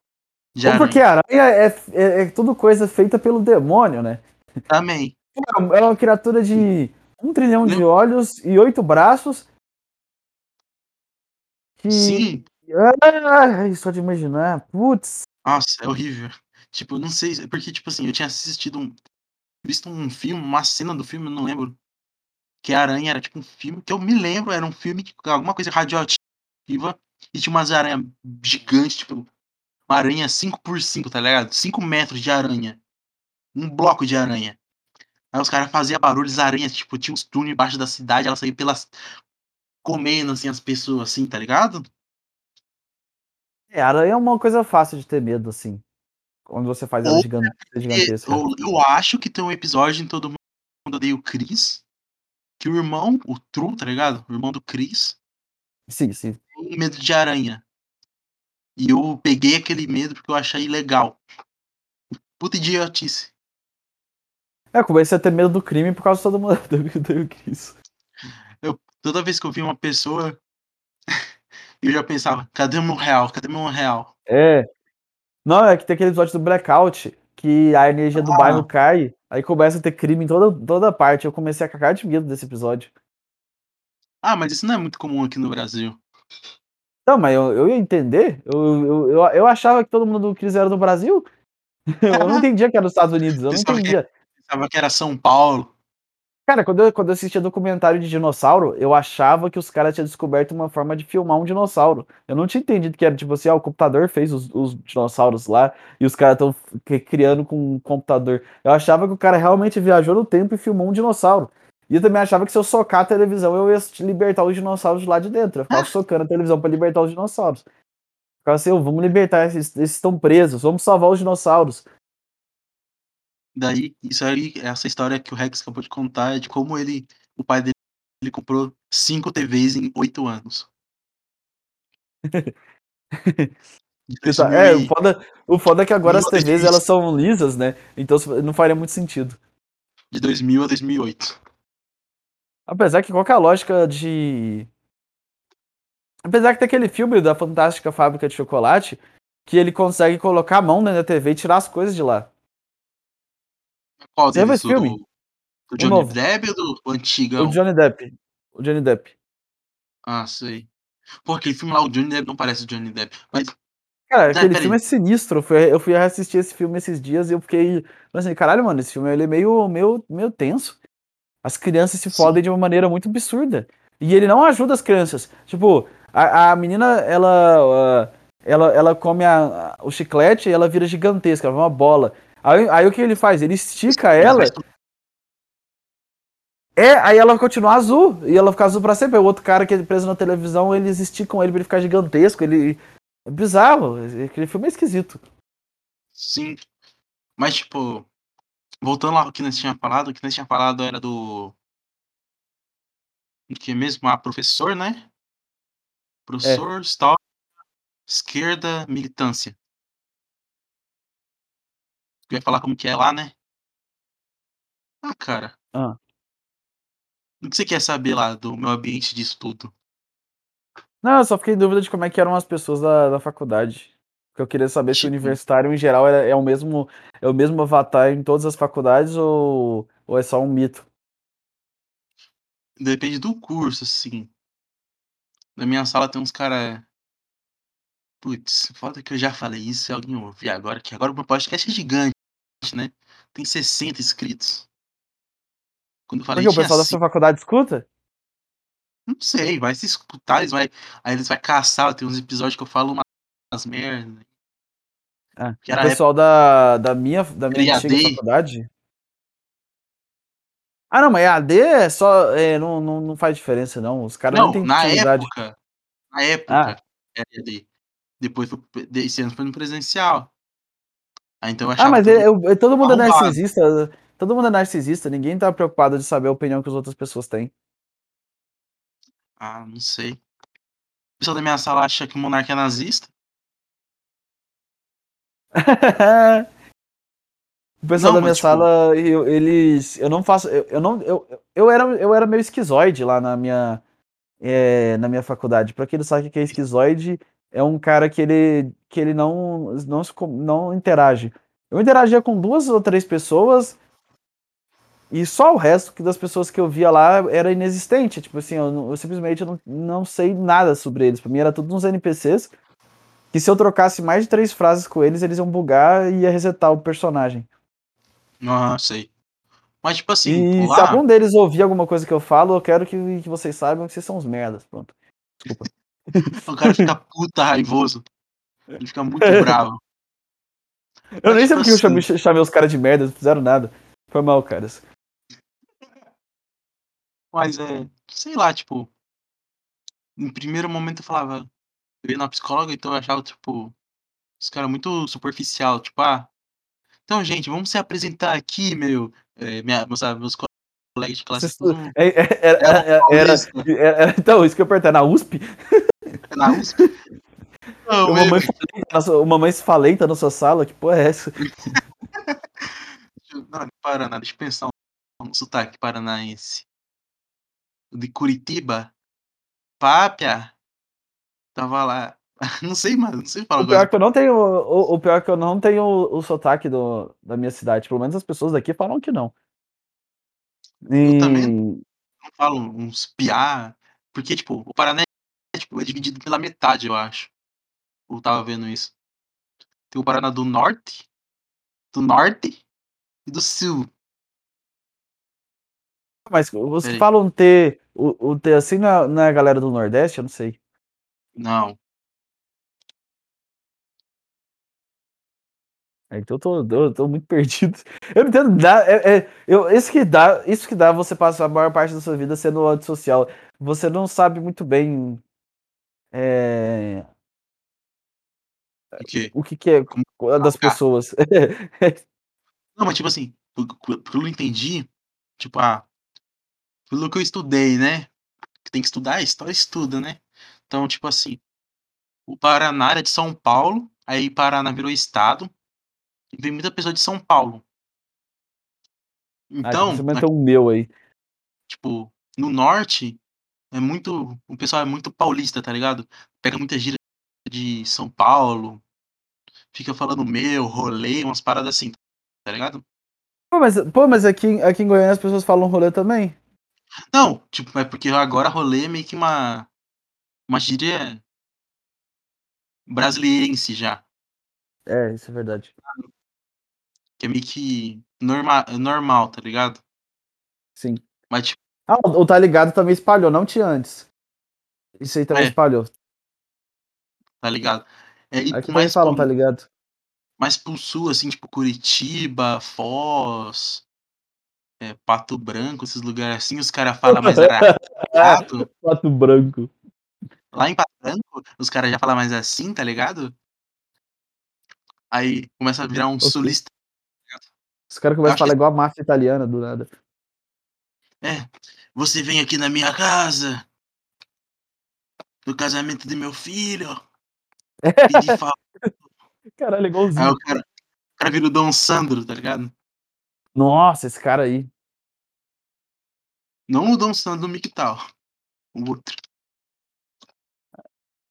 De Ou porque aranha. aranha é, é, é tudo coisa feita pelo demônio, né? Também. É uma criatura de um trilhão de Não. olhos e oito braços. Que. Sim. Ai, só de imaginar. Putz. Nossa, é horrível. Tipo, não sei. Porque, tipo assim, eu tinha assistido um. Visto um filme, uma cena do filme, não lembro. Que a aranha era tipo um filme. Que eu me lembro, era um filme que alguma coisa radioativa. E tinha umas aranhas gigantes, tipo. Uma aranha 5x5, tá ligado? 5 metros de aranha. Um bloco de aranha. Aí os caras faziam barulhos, aranhas, tipo, tinha uns túneis embaixo da cidade, ela saía pelas. comendo assim as pessoas, assim, tá ligado? É, aranha é uma coisa fácil de ter medo, assim. Quando você faz ela gigantesca. eu, eu acho que tem um episódio em Todo Mundo Odeia o Chris. Que o irmão, o True, tá ligado? O irmão do Chris, Sim, sim. tem medo de aranha. E eu peguei aquele medo porque eu achei legal. Puta idiotice. É, eu comecei a ter medo do crime por causa de todo mundo (laughs) do, do Chris. Toda vez que eu via uma pessoa, (laughs) eu já pensava, cadê o meu real? Cadê o meu real? É. Não, é que tem aquele episódio do Blackout, que a energia do Ah. bairro cai, aí começa a ter crime em toda, toda parte. Eu comecei a cagar de medo desse episódio. Ah, mas isso não é muito comum aqui no Brasil. Não, mas eu, eu ia entender. Eu, eu, eu, eu achava que todo mundo do Chris era do Brasil. (laughs) Eu não (laughs) entendia que era dos Estados Unidos. Eu não entendia. Pensava que era São Paulo. Cara, quando eu, quando eu assistia documentário de dinossauro, eu achava que os caras tinham descoberto uma forma de filmar um dinossauro. Eu não tinha entendido que era tipo assim, ah, o computador fez os, os dinossauros lá e os caras estão criando com um computador. Eu achava que o cara realmente viajou no tempo e filmou um dinossauro. E eu também achava que se eu socar a televisão, eu ia libertar os dinossauros lá de dentro. Eu ficava socando a televisão pra libertar os dinossauros. Ficava assim, "Ô, vamos libertar esses, esses estão presos, vamos salvar os dinossauros. Daí, isso aí, essa história que o Rex acabou de contar é de como ele, o pai dele, ele comprou cinco TVs em oito anos. (laughs) De Exato. 2000 É, e- o foda, o foda é que agora as TVs elas são lisas, né? Então não faria muito sentido. de 2000 a 2008. Apesar que qual que é a lógica de. Apesar que tem aquele filme da Fantástica Fábrica de Chocolate que ele consegue colocar a mão da TV e tirar as coisas de lá. Qual deles? esse O filme? do, do O Johnny novo. Depp ou do O antigão? Johnny Depp. O Johnny Depp. Ah, sei. Pô, aquele filme lá, o Johnny Depp não parece o Johnny Depp. Mas, Cara, aquele filme é sinistro. Eu fui, eu fui assistir esse filme esses dias e eu fiquei assim, caralho, mano, esse filme ele é meio, meio, meio tenso. As crianças se Sim. fodem de uma maneira muito absurda. E ele não ajuda as crianças. Tipo, a, a menina, ela, ah, ela, ela come a- a- o chiclete e ela vira gigantesca, ela vira uma bola. Aí, aí o que ele faz? Ele estica ela. É, aí ela continua azul. E ela fica azul pra sempre. O outro cara que é preso na televisão, eles esticam ele pra ele ficar gigantesco. Ele. É bizarro. Aquele filme é esquisito. Sim. Mas, tipo, voltando lá ao que nós tinha falado, o que nós tinha falado era do. Que mesmo? Ah, professor, né? Professor, história, esquerda, militância. Eu ia falar como que é lá, né? Ah, cara. Ah. O que você quer saber lá do meu ambiente de estudo? Não, eu só fiquei em dúvida de como é que eram as pessoas da, da faculdade. Porque eu queria saber se o Tipo- universitário, em geral, é, é o mesmo é o mesmo avatar em todas as faculdades ou, ou é só um mito. Depende do curso, assim. Na minha sala tem uns cara. Putz, foda que eu já falei isso se alguém ouvir agora, que agora o meu podcast é gigante, né? Tem 60 inscritos. Quando eu falei Porque o tinha pessoal da sua faculdade escuta? não sei, vai se escutar, eles vai, aí eles vai caçar, tem uns episódios que eu falo uma- umas merda. Ah, Que o pessoal da, da minha, da minha antiga faculdade. Ah, não, mas EAD é só. é, não, não, não faz diferença, não. Os caras Não, não têm na utilidade. época, na época, Ah. era EAD. Depois esse ano foi no presencial. Aí então eu Ah, achava mas tudo é- eu- é- todo mundo é arrombado. narcisista. Todo mundo é narcisista. Ninguém tá preocupado de saber a opinião que as outras pessoas têm. Ah, não sei. O pessoal da minha sala acha que o monarca é nazista. (laughs) o pessoal Não, da minha mas, tipo- sala, eu, eles. Eu não faço. Eu, eu não. Eu, eu, era, eu era meio esquizoide lá na minha. é, na minha faculdade. Pra quem não sabe o que é esquizoide, é um cara que ele, que ele não, não, se não interage. Eu interagia com duas ou três pessoas e só o resto que das pessoas que eu via lá era inexistente. Tipo assim, eu, eu simplesmente não, não sei nada sobre eles. Pra mim era tudo uns NPCs que se eu trocasse mais de três frases com eles, eles iam bugar e ia resetar o personagem. Ah, sei. Mas, tipo assim, E se lá. algum deles ouvir alguma coisa que eu falo, eu quero que, que vocês saibam que vocês são uns merdas. Pronto. Desculpa. O cara fica puta raivoso. Ele fica muito (laughs) bravo. Eu nem Mas, sei tipo porque eu assim, chamei, chamei os caras de merda, não fizeram nada. Foi mal, caras. Mas é. Sei lá, tipo. Em primeiro momento eu falava. Eu ia na psicóloga, então eu achava, tipo. Os caras muito superficial. Tipo, ah. Então, gente, vamos se apresentar aqui, meu. É, minha, meus, meus colegas de classe. Tudo (laughs) É, é, Era, era, era- era- então, isso que eu perguntei, na USP? Na USP. Não, Uma eu- mãe, falenta na sua- uma mãe falenta na sua sala? Que porra é essa? Não, Paraná, deixa eu pensar um, sotaque paranaense. De Curitiba. Pápia. Tava lá. (laughs) Não sei, mano. Não sei falar O pior é que eu não tenho, o, o pior é que eu não tenho o, o sotaque do, da minha cidade. Pelo menos as pessoas daqui falam que não. E- também. Não falo uns piá. Porque, tipo, o Paraná tipo, é dividido pela metade, eu acho. Eu tava vendo isso. Tem o Paraná do Norte, do Norte e do Sul. Mas que Peraí. falam T, o, o T assim na, na galera do Nordeste, eu não sei. Não. É, Então eu tô, eu tô muito (laughs) perdido. Eu não entendo nada. É, é, eu, isso, que dá, isso que dá você passar a maior parte da sua vida sendo antissocial. Você não sabe muito bem é, O que, que é Como- das Ah. pessoas. Não, mas tipo assim, pelo que eu entendi, tipo, ah, pelo que eu estudei, né? Que tem que estudar, a história estuda, né? Então, tipo assim, o Paraná era de São Paulo, aí Paraná virou estado, e vem muita pessoa de São Paulo. Ah, Então, você na- meteu um meu aí. tipo, no norte, é muito. O pessoal é muito paulista, tá ligado? Pega muita gíria de São Paulo, fica falando meu, rolê, umas paradas assim, tá ligado? Pô, mas, pô, mas aqui, aqui em Goiânia as pessoas falam rolê também. Não, tipo, é porque agora rolê é meio que uma. Uma gíria brasileirense já. É, isso é verdade. Que é meio que norma, normal, tá ligado? Sim. Mas, tipo, Ah, o Tá Ligado também espalhou, não tinha antes. Isso aí também É. espalhou. tá ligado? É, Aqui mais, falam, pro, tá ligado? mais pro sul, assim, tipo Curitiba, Foz, é, Pato Branco, esses lugares assim, os caras falam mais arrastado. (laughs) Pato branco. Lá em Pato Branco, os caras já falam mais assim, tá ligado? Aí começa a virar um Ok. sulista. Os caras começam a falar que- igual a máfia italiana do nada. É, você vem aqui na minha casa, no casamento do meu filho, pedir (laughs) favor. Caralho, Aí igualzinho. o cara, o cara vira o Dom Sandro, tá ligado? Nossa, esse cara aí. Não o Dom Sandro do Mictal. O outro.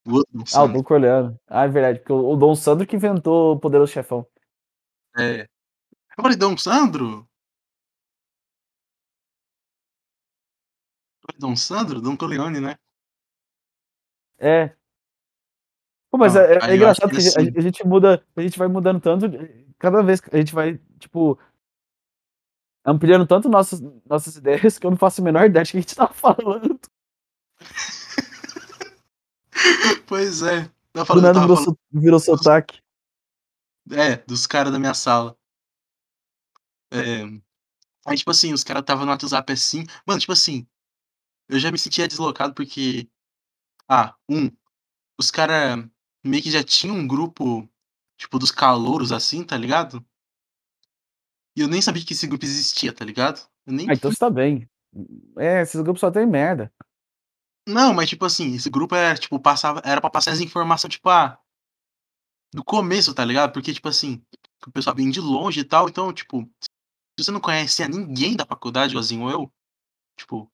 O outro Dom Ah, o. Dom Corleone. Ah, é verdade. Porque o o Dom Sandro que inventou o Poderoso Chefão. É. Eu falei, Dom Sandro? Dom Sandro? Dom Corleone, né? É. Pô, mas é, é engraçado que que a, assim- a gente muda, a gente vai mudando tanto, cada vez que a gente vai, tipo, ampliando tanto nossas, nossas ideias que eu não faço a menor ideia de que a gente tá (laughs) falando. Pois é. Do Eu, falando, virou, falando, virou sotaque. é, dos caras da minha sala. É. Aí, tipo assim, os caras estavam no WhatsApp assim. Mano, tipo assim, eu já me sentia deslocado porque. Ah, um, os caras meio que já tinham um grupo, tipo, dos calouros assim, tá ligado? E eu nem sabia que esse grupo existia, tá ligado? Eu nem Ah, então você tá bem. É, esses grupos só tem merda. Não, mas tipo assim, esse grupo era, tipo, passava, era pra passar as informações, tipo, ah, do começo, tá ligado? Porque, tipo assim, o pessoal vem de longe e tal, então, tipo, se você não conhecia ninguém da faculdade, igualzinho eu, tipo,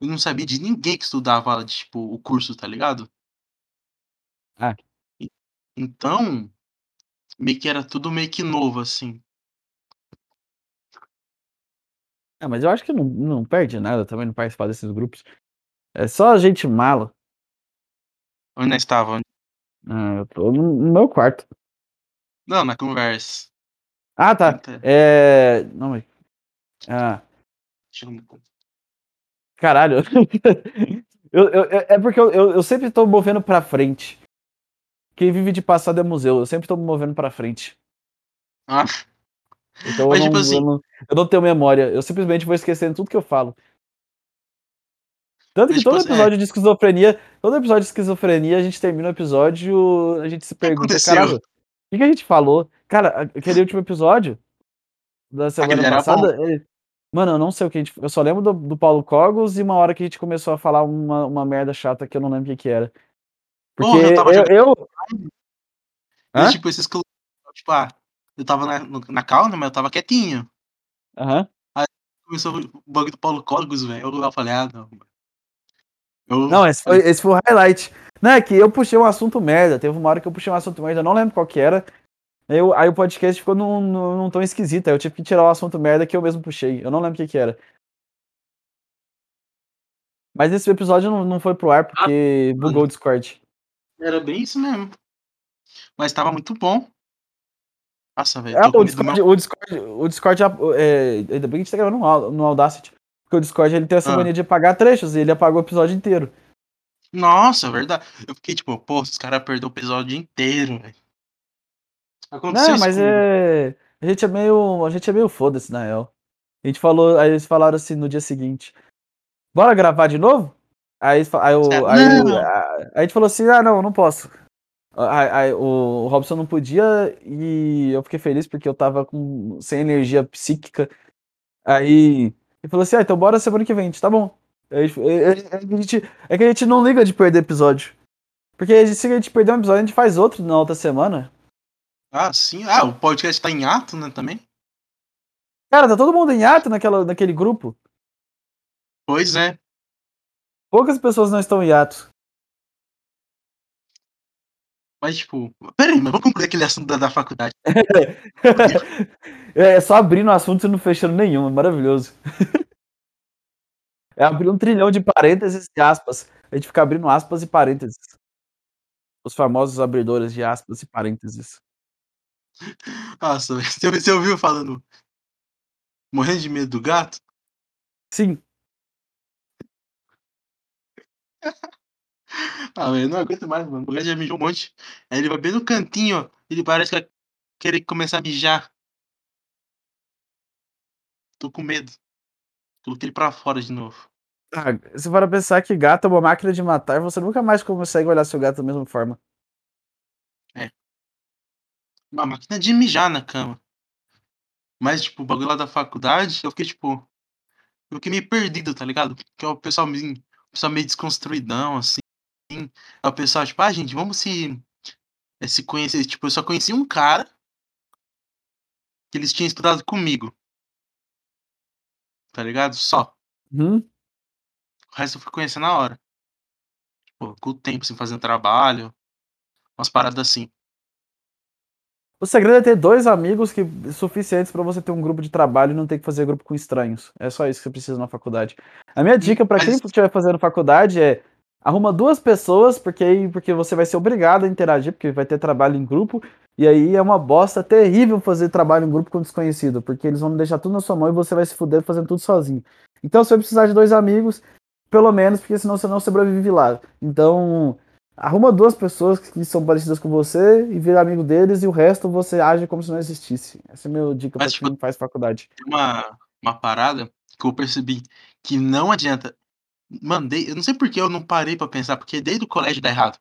eu não sabia de ninguém que estudava, tipo, o curso, tá ligado? Ah. Então, meio que era tudo meio que novo, assim. É, mas eu acho que não, não perde nada também não participar desses grupos. É só gente mala. Onde nós estávamos? Ah, eu tô no, meu quarto. Não, na conversa. Ah, tá. É. Não, mas. Ah, deixa eu- caralho. (laughs) eu, eu- eu- é porque eu, eu, eu sempre tô movendo pra frente. Quem vive de passado é museu. Eu sempre tô me movendo pra frente. Ah, Então eu Mas, não, tipo assim- eu, não, eu não tenho memória. Eu simplesmente vou esquecendo tudo que eu falo. Tanto que tipo todo assim, é. episódio de esquizofrenia, todo episódio de esquizofrenia, a gente termina o episódio, a gente se pergunta, caralho, o que, que a gente falou? Cara, aquele último episódio da semana passada, ele- mano, eu não sei o que a gente. Eu só lembro do, do Paulo Cogos e uma hora que a gente começou a falar uma, uma merda chata que eu não lembro o que, que era. Porque Porra, eu tava eu, eu- tipo, esses tipo, ah, eu tava na, na calma, mas eu tava quietinho. Aham. Começou o bagulho do Paulo Códigos, velho. Eu falei, ah, não. Eu, Não, esse foi, esse foi o highlight. Não, é que eu puxei um assunto merda. Teve uma hora que eu puxei um assunto merda, eu não lembro qual que era. Aí, eu- aí o podcast ficou num, num, tom esquisito. Aí eu tive que tirar o assunto merda que eu mesmo puxei. Eu não lembro o que, que era. Mas esse episódio não, não foi pro ar porque bugou o Discord. Era bem isso mesmo. Mas tava muito bom. Nossa, velho. É, o Discord, o Discord, o Discord é, ainda bem que a gente tá gravando no, Au- no Audacity. Porque o Discord ele tem essa Ah. mania de apagar trechos e ele apagou o episódio inteiro. Nossa, é verdade. Eu fiquei tipo, pô, os caras perderam o episódio inteiro, velho. Aconteceu Não, mas é. A gente é meio. A gente é meio foda-se, na real. A gente falou. Aí eles falaram assim no dia seguinte. Bora gravar de novo? Aí, aí, o, aí, aí a gente falou assim, ah não, não posso. Aí, o Robson não podia e eu fiquei feliz porque eu tava com, sem energia psíquica. Aí ele falou assim, ah, então bora semana que vem, gente, tá bom. É, que a gente, é que a gente não liga de perder episódio. Porque se a gente perder um episódio, a gente faz outro na outra semana. Ah, sim. Ah, o podcast tá em ato, né, também? Cara, tá todo mundo em ato naquela, naquele grupo. Pois é. Poucas pessoas não estão em ato. Mas, tipo, pera aí, mas vamos concluir aquele assunto da, da faculdade. (laughs) é só abrindo o assunto e não fechando nenhum, é maravilhoso. (laughs) É abrir um trilhão de parênteses e aspas. A gente fica abrindo aspas e parênteses. Os famosos abridores de aspas e parênteses. Nossa, você, você ouviu falando morrendo de medo do gato? Sim. ah, velho, não aguento mais, mano. O gato já mijou um monte. Aí ele vai bem no cantinho, ó. Ele parece que vai querer começar a mijar. Tô com medo. Coloquei ele pra fora de novo. Ah, se for pensar que gato é uma máquina de matar, você nunca mais consegue olhar seu gato da mesma forma. Uma máquina de mijar na cama. Mas, tipo, o bagulho lá da faculdade, eu fiquei, tipo. Eu fiquei meio perdido, tá ligado? Que é o pessoal meio, o pessoal meio desconstruidão, assim. É o pessoal, tipo, ah, gente, vamos se. É, se conhecer. Tipo, eu só conheci um cara. Que eles tinham estudado comigo. Tá ligado? Só. Hum? O resto eu fui conhecer na hora. Tipo, com o tempo, assim, fazendo trabalho. Umas paradas assim. O segredo é ter dois amigos que suficientes para você ter um grupo de trabalho e não ter que fazer grupo com estranhos. É só isso que você precisa na faculdade. A minha dica para quem estiver fazendo faculdade é arruma duas pessoas, porque aí porque você vai ser obrigado a interagir, porque vai ter trabalho em grupo, e aí é uma bosta terrível fazer trabalho em grupo com desconhecido, porque eles vão deixar tudo na sua mão e você vai se fuder fazendo tudo sozinho. Então você vai precisar de dois amigos, pelo menos, porque senão você não sobrevive lá. Então, arruma duas pessoas que são parecidas com você e vira amigo deles, e o resto você age como se não existisse. Essa é a minha dica para quem faz faculdade. Tem uma, uma parada que eu percebi que não adianta. Mandei, eu não sei porque eu não parei para pensar, porque desde o colégio dá errado.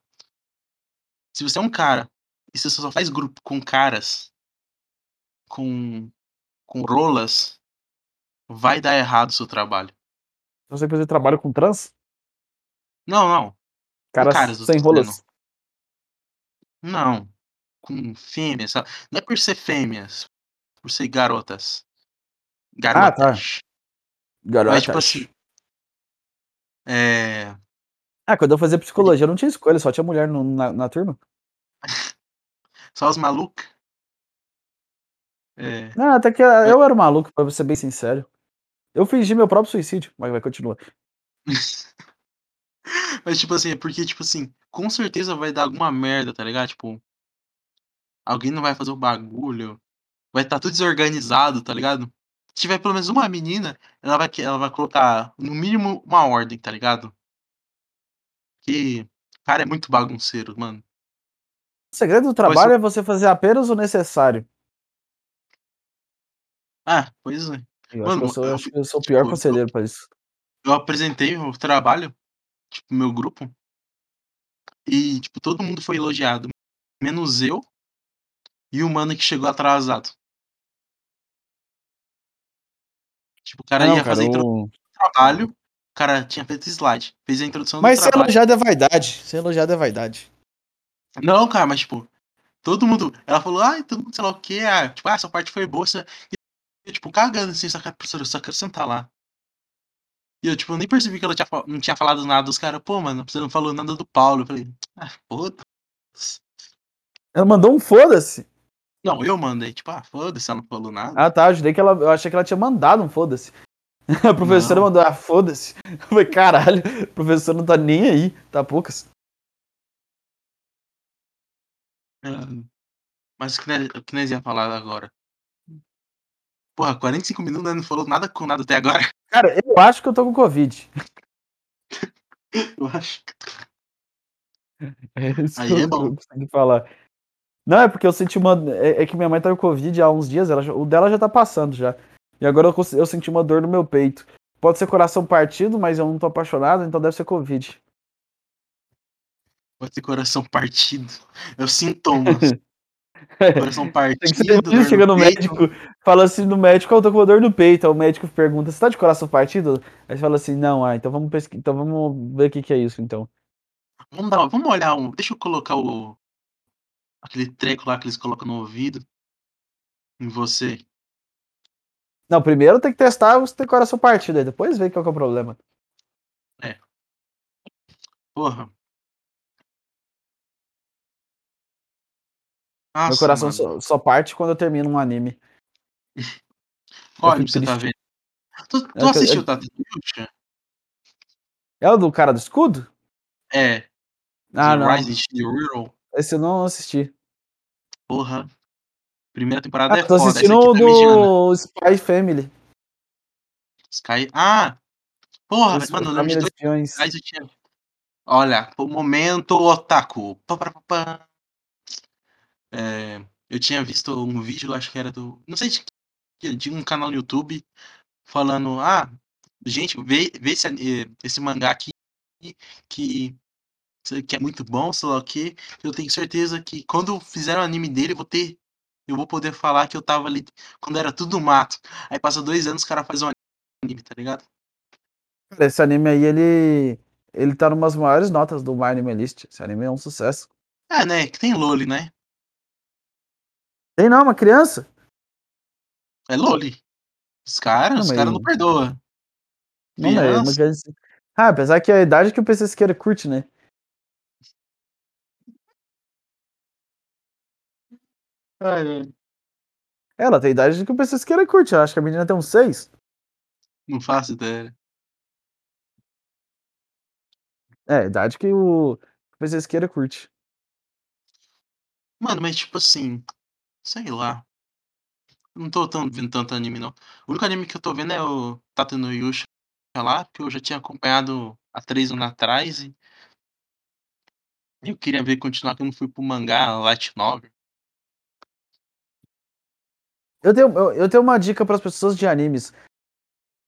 Se você é um cara e você só faz grupo com caras, com, com rolas, vai dar errado o seu trabalho. Você fazer trabalho com trans? Não, não. Caras, caras sem rolas. Não. Com fêmeas. Não é por ser fêmeas. Por ser garotas. Garotas. Ah, tá. Garotas. Mas, tipo assim. É. Ah, quando eu fazia psicologia eu não tinha escolha, só tinha mulher no, na, na turma. (laughs) Só os malucos? É. Não, até que eu era maluco, pra ser bem sincero. Eu fingi meu próprio suicídio, mas vai continuar. (laughs) mas, tipo assim, é porque, tipo assim, com certeza vai dar alguma merda, tá ligado? Tipo, alguém não vai fazer o bagulho, vai estar tá tudo desorganizado, tá ligado? Se tiver pelo menos uma menina, ela vai, ela vai colocar, no mínimo, uma ordem, tá ligado? Que, cara, é muito bagunceiro, mano. O segredo do trabalho é você fazer apenas o necessário. Ah, pois é. Eu Mano, acho que eu sou, eu, acho que eu sou o pior tipo, conselheiro pra isso. Eu apresentei o trabalho, tipo, meu grupo, e, tipo, todo mundo foi elogiado, menos eu e o mano que chegou atrasado. Tipo, o cara não, ia cara, fazer introdução do trabalho, o cara tinha feito slide, fez a introdução mas do trabalho. Mas ser elogiado é vaidade, ser elogiado é vaidade. Não, cara, mas, tipo, todo mundo, ela falou, ai, todo mundo sei lá o que, ah, tipo, ah, essa parte foi boa, tipo, cagando assim, só, professor, eu só quero sentar lá. E eu, tipo, nem percebi que ela tinha, não tinha falado nada dos caras. Pô, mano, você não falou nada do Paulo. Eu falei, ah, foda-se. Ela mandou um foda-se? Não, eu mandei, tipo, ah, foda-se, ela não falou nada. Ah, tá, ajudei que ela. Eu achei que ela tinha mandado um foda-se. (laughs) A professora não. mandou, ah, foda-se. (laughs) Eu falei, caralho, o professor não tá nem aí, tá poucas. É, mas o que, nós, o que nós ia falar agora? Porra, 45 minutos né? não falou nada com nada até agora. (laughs) Cara, eu acho que eu tô com Covid. eu acho. É isso Aí que é eu bom. consegui falar. Não, é porque eu senti uma. É, é, que minha mãe tá com Covid há uns dias, ela, o dela já tá passando já. E agora eu, eu senti uma dor no meu peito. Pode ser coração partido, mas eu não tô apaixonado, então deve ser Covid. Pode ser coração partido. É o sintoma. (laughs) Coração (laughs) partido. Tem chega no médico, fala assim no médico, eu tô com dor no peito. Aí o médico pergunta, você tá de coração partido? Aí você fala assim, não, ah, então vamos pesquisar, então vamos ver o que, que é isso, então. Vamos, dar, vamos olhar um. Deixa eu colocar o. aquele treco lá que eles colocam no ouvido. Em você. Não, primeiro tem que testar você tem coração partido, aí depois ver qual que é o problema. É. Porra. Nossa, Meu coração só, só parte quando eu termino um anime. (laughs) Eu fico você tá vendo? Tu, tu que- assistiu é- Tatooine? É o do cara do escudo? É. Ah, The não. Hero. Esse eu não assisti. Porra. Primeira temporada Ah, é tô foda. assistindo o tá do Spy Family. Sky. Ah! Porra, Dos- mano, eu lembro de dois eu tinha. Olha, o momento otaku. Pá, pá, pá. É, eu tinha visto um vídeo, acho que era do. Não sei de, que- de um canal no YouTube falando, ah, gente, vê, vê esse, ani- esse mangá aqui que, que é muito bom, sei lá o que. Eu tenho certeza que quando fizer o anime dele, eu vou ter. Eu vou poder falar que eu tava ali quando era tudo mato. Aí passa dois anos, o cara faz um anime, tá ligado? Cara, Esse anime aí, ele. Ele tá numas maiores notas do My Anime List. Esse anime é um sucesso. É, né? Que tem Loli, né? Tem não, uma criança? É Loli. Os caras, Não, os caras não perdoam. Não, é uma Criança. Ah, apesar que é a idade que o PC Siqueira curte, né? Ai, ai. Ela tem a idade que o PC Siqueira curte. Eu acho que a menina tem uns seis. Não faço ideia. É, a idade que o, o PC Siqueira curte. Mano, mas tipo assim, sei lá. Não tô tão vendo tanto anime, não. O único anime que eu tô vendo é o Tata no Yusha lá, que eu já tinha acompanhado há três anos atrás e eu queria ver continuar que eu não fui pro mangá, light novel. Eu tenho, eu, eu tenho uma dica para as pessoas de animes.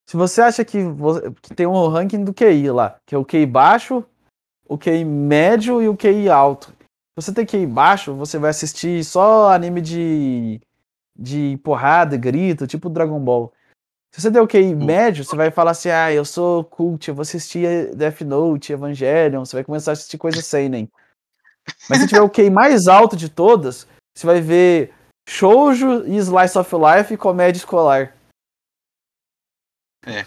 Se você acha que, vo- que tem um ranking do QI lá, que é o QI baixo, o QI médio e o QI alto. Se você tem QI baixo, você vai assistir só anime de, de porrada, grito, tipo Dragon Ball. Se você tem o QI médio, você vai falar assim: ah, eu sou cult, eu vou assistir Death Note, Evangelion, você vai começar a assistir coisa seinen. Mas se tiver o QI mais alto de todas, você vai ver shoujo e slice of life e comédia escolar. É.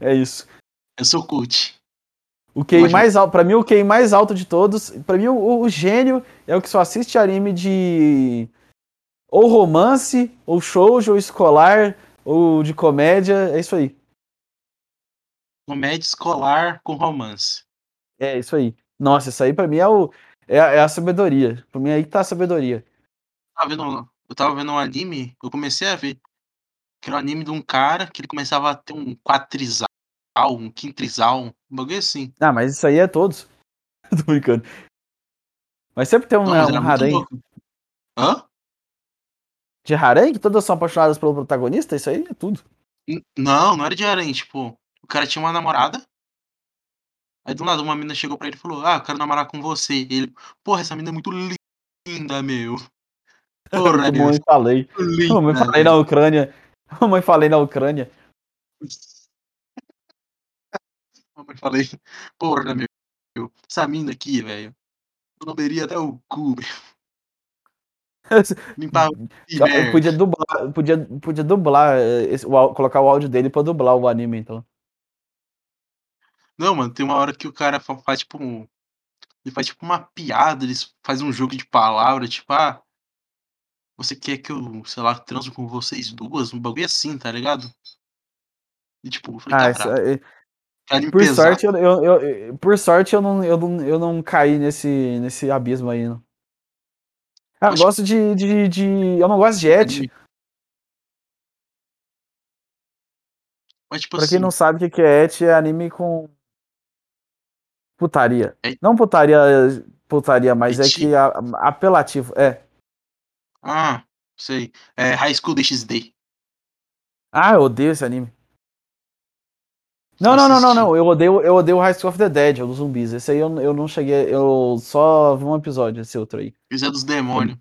É isso. Eu sou cult. O QI Imagina. mais alto, para mim o QI mais alto de todos, pra mim o, o gênio é o que só assiste anime de ou romance, ou shoujo, ou escolar, ou de comédia, é isso aí. Comédia escolar com romance. É isso aí. Nossa, isso aí pra mim é o é, a- é a sabedoria. Pra mim aí que tá a sabedoria. Eu tava vendo, eu tava vendo um anime, eu comecei a ver. Que era um anime de um cara que ele começava a ter um um quintrizal, um bagulho assim. Ah, mas isso aí é todos. (laughs) Tô brincando. Mas sempre tem um, Não, né, um harém. Hã? de harém que todas são apaixonadas pelo protagonista, isso aí é tudo. Não, não era de harém, tipo, o cara tinha uma namorada. Aí do nada uma menina chegou pra ele e falou: Ah, eu quero namorar com você. E ele, porra, essa menina é muito linda, meu. (laughs) Porra, Como eu falei. Linda, Como eu falei na. Ucrânia. Como eu falei na Ucrânia. Eu falei, porra, meu. Essa mina aqui, velho. Eu não beria até o cu, meu. (laughs) Limpar o podia dublar, podia, podia dublar, eh, esse- o colocar o áudio dele pra dublar o anime, então. Não, mano, tem uma hora que o cara fa- faz tipo um. Ele faz tipo uma piada, ele faz um jogo de palavras, tipo, ah. Você quer que eu, sei lá, transo com vocês duas? Um bagulho assim, tá ligado? E tipo, eu falei, Ah, tá isso, por pesado. sorte, eu, eu, eu- por sorte eu não, eu não, eu não caí nesse, nesse abismo aí, não. Ah, gosto de, de, de- Eu não gosto de et. Anime. Mas tipo Pra assim, quem não sabe o que é et, é anime com putaria. É- Não putaria, putaria, mas é Eti? que a- apelativo. É. ah, sei. É High School DxD. Ah, eu odeio esse anime. Não, não, não, não, não. Eu odeio, eu odeio High School of the Dead, o dos zumbis. Esse aí eu, eu não cheguei. Eu só vi um episódio, esse outro aí. Esse é dos demônios.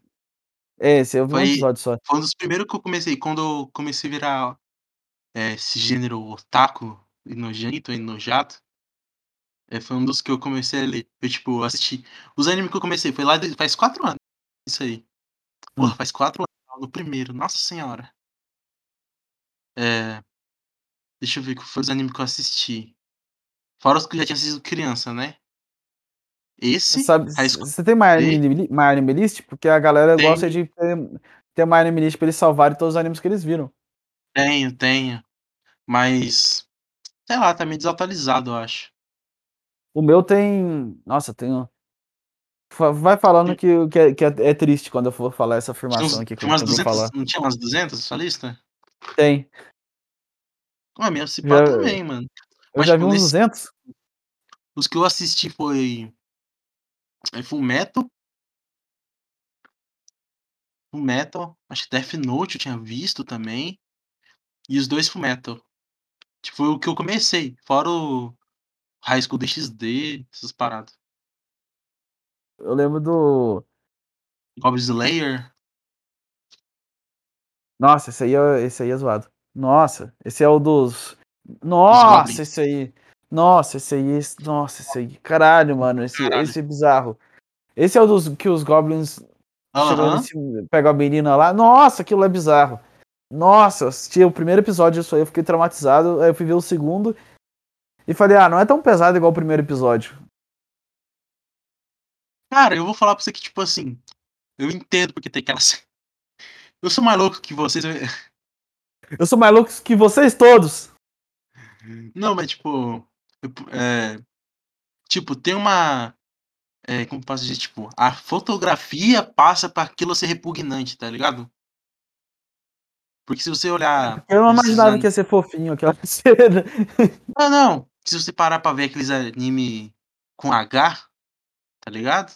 É, esse eu vi um Foi- episódio só. Foi um dos primeiros que eu comecei. Quando eu comecei a virar é, esse gênero otaku e nojento e nojado. É, foi um dos que eu comecei a ler. Eu, tipo, assisti. Os animes que eu comecei foi lá de, faz quatro anos. Isso aí. Porra, Hum. faz quatro anos. No primeiro. Nossa senhora. É. Deixa eu ver que foi os animes que eu assisti. Fora os que eu já tinha assistido criança, né? Esse, Sabe, você tem My. Anime, My Anime List? Porque a galera Tenho. gosta de ter, ter My Anime List pra eles salvarem todos os animes que eles viram. tenho, tenho. Mas, sei lá, tá meio desatualizado, eu acho. O meu tem. Nossa, tem. Vai falando que, que, é, que é- é triste quando eu for falar essa afirmação aqui que eu umas que eu vou 200, falar. não tinha umas 200 nessa lista? Tem. Ué, minha se Já- também, mano. Eu Mas, já tipo, vi uns nesse- 200. Os que eu assisti foi. É Full Metal. Full Metal. Acho que Death Note eu tinha visto também. E os dois Full Metal. Tipo, foi o que eu comecei. Fora o High School DxD, essas paradas. Eu lembro do. Goblin Slayer. Nossa, esse aí é, esse aí é zoado. Nossa, esse é o dos. Nossa, esse aí. Nossa, esse aí. esse- Nossa, esse aí. Caralho, mano. Esse, Caralho. esse é bizarro. Esse é o dos que os Goblins Aham. nesse, pegam a menina lá. Nossa, aquilo é bizarro. Nossa, eu assisti o primeiro episódio disso aí, eu fiquei traumatizado. Aí eu fui ver o segundo e falei, ah, não é tão pesado igual o primeiro episódio. Cara, eu vou falar pra você que, tipo assim. Eu entendo porque tem aquela. cena. (laughs) Eu sou mais louco que vocês. Eu- sou mais louco que vocês todos. Não, mas tipo. é, tipo, tem uma. É, como posso dizer? Tipo, a fotografia passa pra aquilo ser repugnante, tá ligado? Porque se você olhar. Eu não imaginava an- que ia ser fofinho aquela (laughs) cena. Não, não. Se você parar pra ver aqueles anime com H, tá ligado?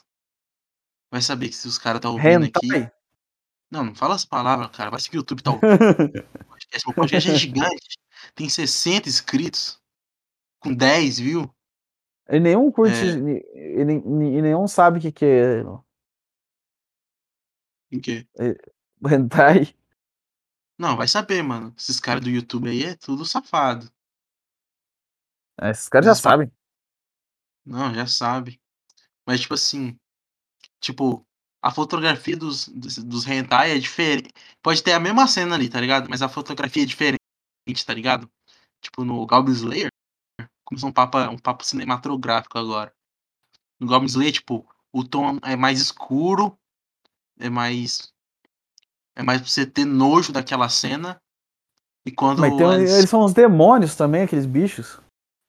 Vai saber que se os caras tá ouvindo aqui. Hentai. Não, não fala as palavras, cara. Vai ser que o YouTube tá (laughs) ouvindo. Meu podcast é gigante. Tem 60 inscritos. Com 10, viu? E nenhum curte, É. e, nenhum sabe o que, que é o hentai. Não, vai saber, mano. Esses caras do YouTube aí é tudo safado. É, Esses caras já sabem. Não, já sabe. Mas, tipo assim. Tipo, a fotografia dos, dos, dos hentai é diferente. Pode ter a mesma cena ali, tá ligado? Mas a fotografia é diferente, tá ligado? Tipo, no Goblin Slayer, começou um papo, um papo cinematográfico agora. No Goblin Slayer, tipo, o tom é mais escuro, é mais. É mais pra você ter nojo daquela cena. E quando. Mas tem, as- eles são uns demônios também, aqueles bichos.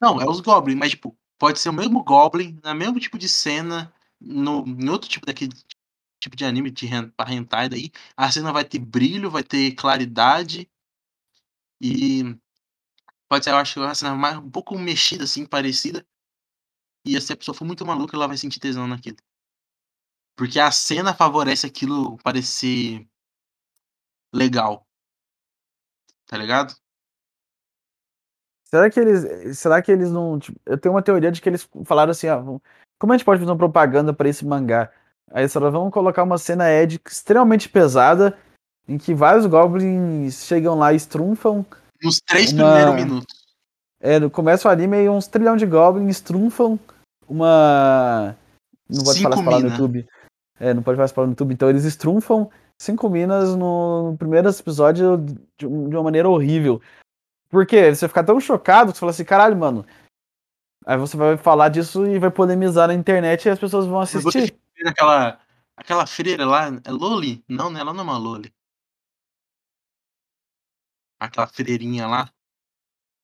Não, é os Goblin, mas tipo, pode ser o mesmo Goblin, na mesmo tipo de cena, no, em outro tipo daquele tipo de anime de hen- pra hentai daí, a cena vai ter brilho, vai ter claridade e pode ser, eu acho que uma cena mais, um pouco mexida assim, parecida. E se a pessoa for muito maluca, ela vai sentir tesão naquilo. Porque a cena favorece aquilo parecer legal. Tá ligado? Será que eles. Será que eles não. tipo, eu tenho uma teoria de que eles falaram assim, ó. vamos- Como a gente pode fazer uma propaganda pra esse mangá? Aí eles falaram, vamos colocar uma cena Ed extremamente pesada, em que vários goblins chegam lá e estrunfam. Nos três Uma- primeiros minutos. É, no começo o anime e uns trilhão de goblins estrunfam uma. Não pode falar essa palavra no. YouTube. É, não pode falar essa palavra no YouTube. Então eles estrunfam cinco minas no, no primeiro episódio de, de uma maneira horrível. Por quê? Você fica tão chocado que você fala assim, caralho, mano. Aí você vai falar disso e vai polemizar na internet e as pessoas vão assistir. Vê aquela, aquela freira lá, é Loli? Não, né? Ela não é uma Loli. Aquela freirinha lá.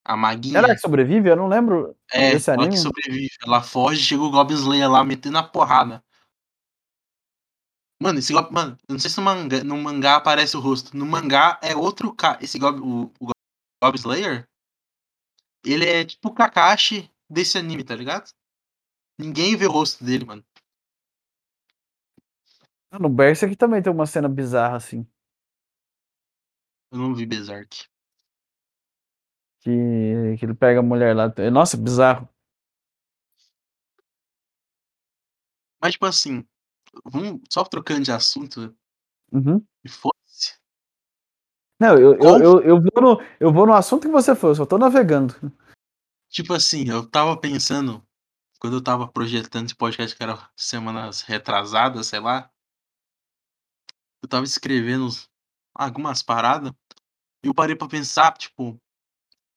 A maguinha. Ela que sobrevive? Eu não lembro é, desse ela anime. que sobrevive. Ela foge, chega o Goblin Slayer lá metendo a porrada. Mano, esse Goblin. Mano, eu não sei se no mangá, no mangá aparece o rosto. No mangá é outro cara. Esse Goblin. O, o Goblin Slayer. Ele é tipo o Kakashi desse anime, tá ligado? Ninguém vê o rosto dele, mano. No Berserk também tem uma cena bizarra assim. Eu não vi Berserk. Que, que ele pega a mulher lá. Nossa, bizarro. Mas, tipo assim, vamos só trocando de assunto Uhum. e foda-se. Não, eu, eu, eu, eu, vou no, eu vou no assunto que você for, eu só tô navegando. Tipo assim, eu tava pensando, quando eu tava projetando esse podcast, que era semanas retrasadas, sei lá, eu tava escrevendo algumas paradas, e eu parei pra pensar, tipo,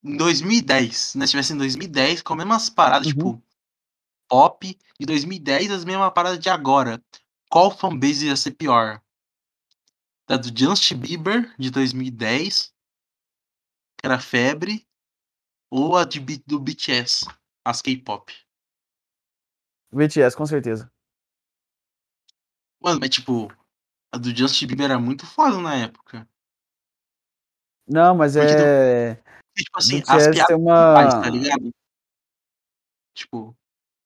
em 2010, se nós tivesse em 2010, com as mesmas paradas, Uhum. tipo, K-pop de 2010 as mesmas paradas de agora. Qual fanbase ia ser pior? Da do Justin Bieber de 2010, que era febre, ou a de, do BTS, as K-pop? BTS, com certeza. Mano, mas tipo, a do Justin Bieber era muito foda na época. Não, mas Porque do- é. E, tipo assim, as piadas faz, uma. tá ligado? Tipo,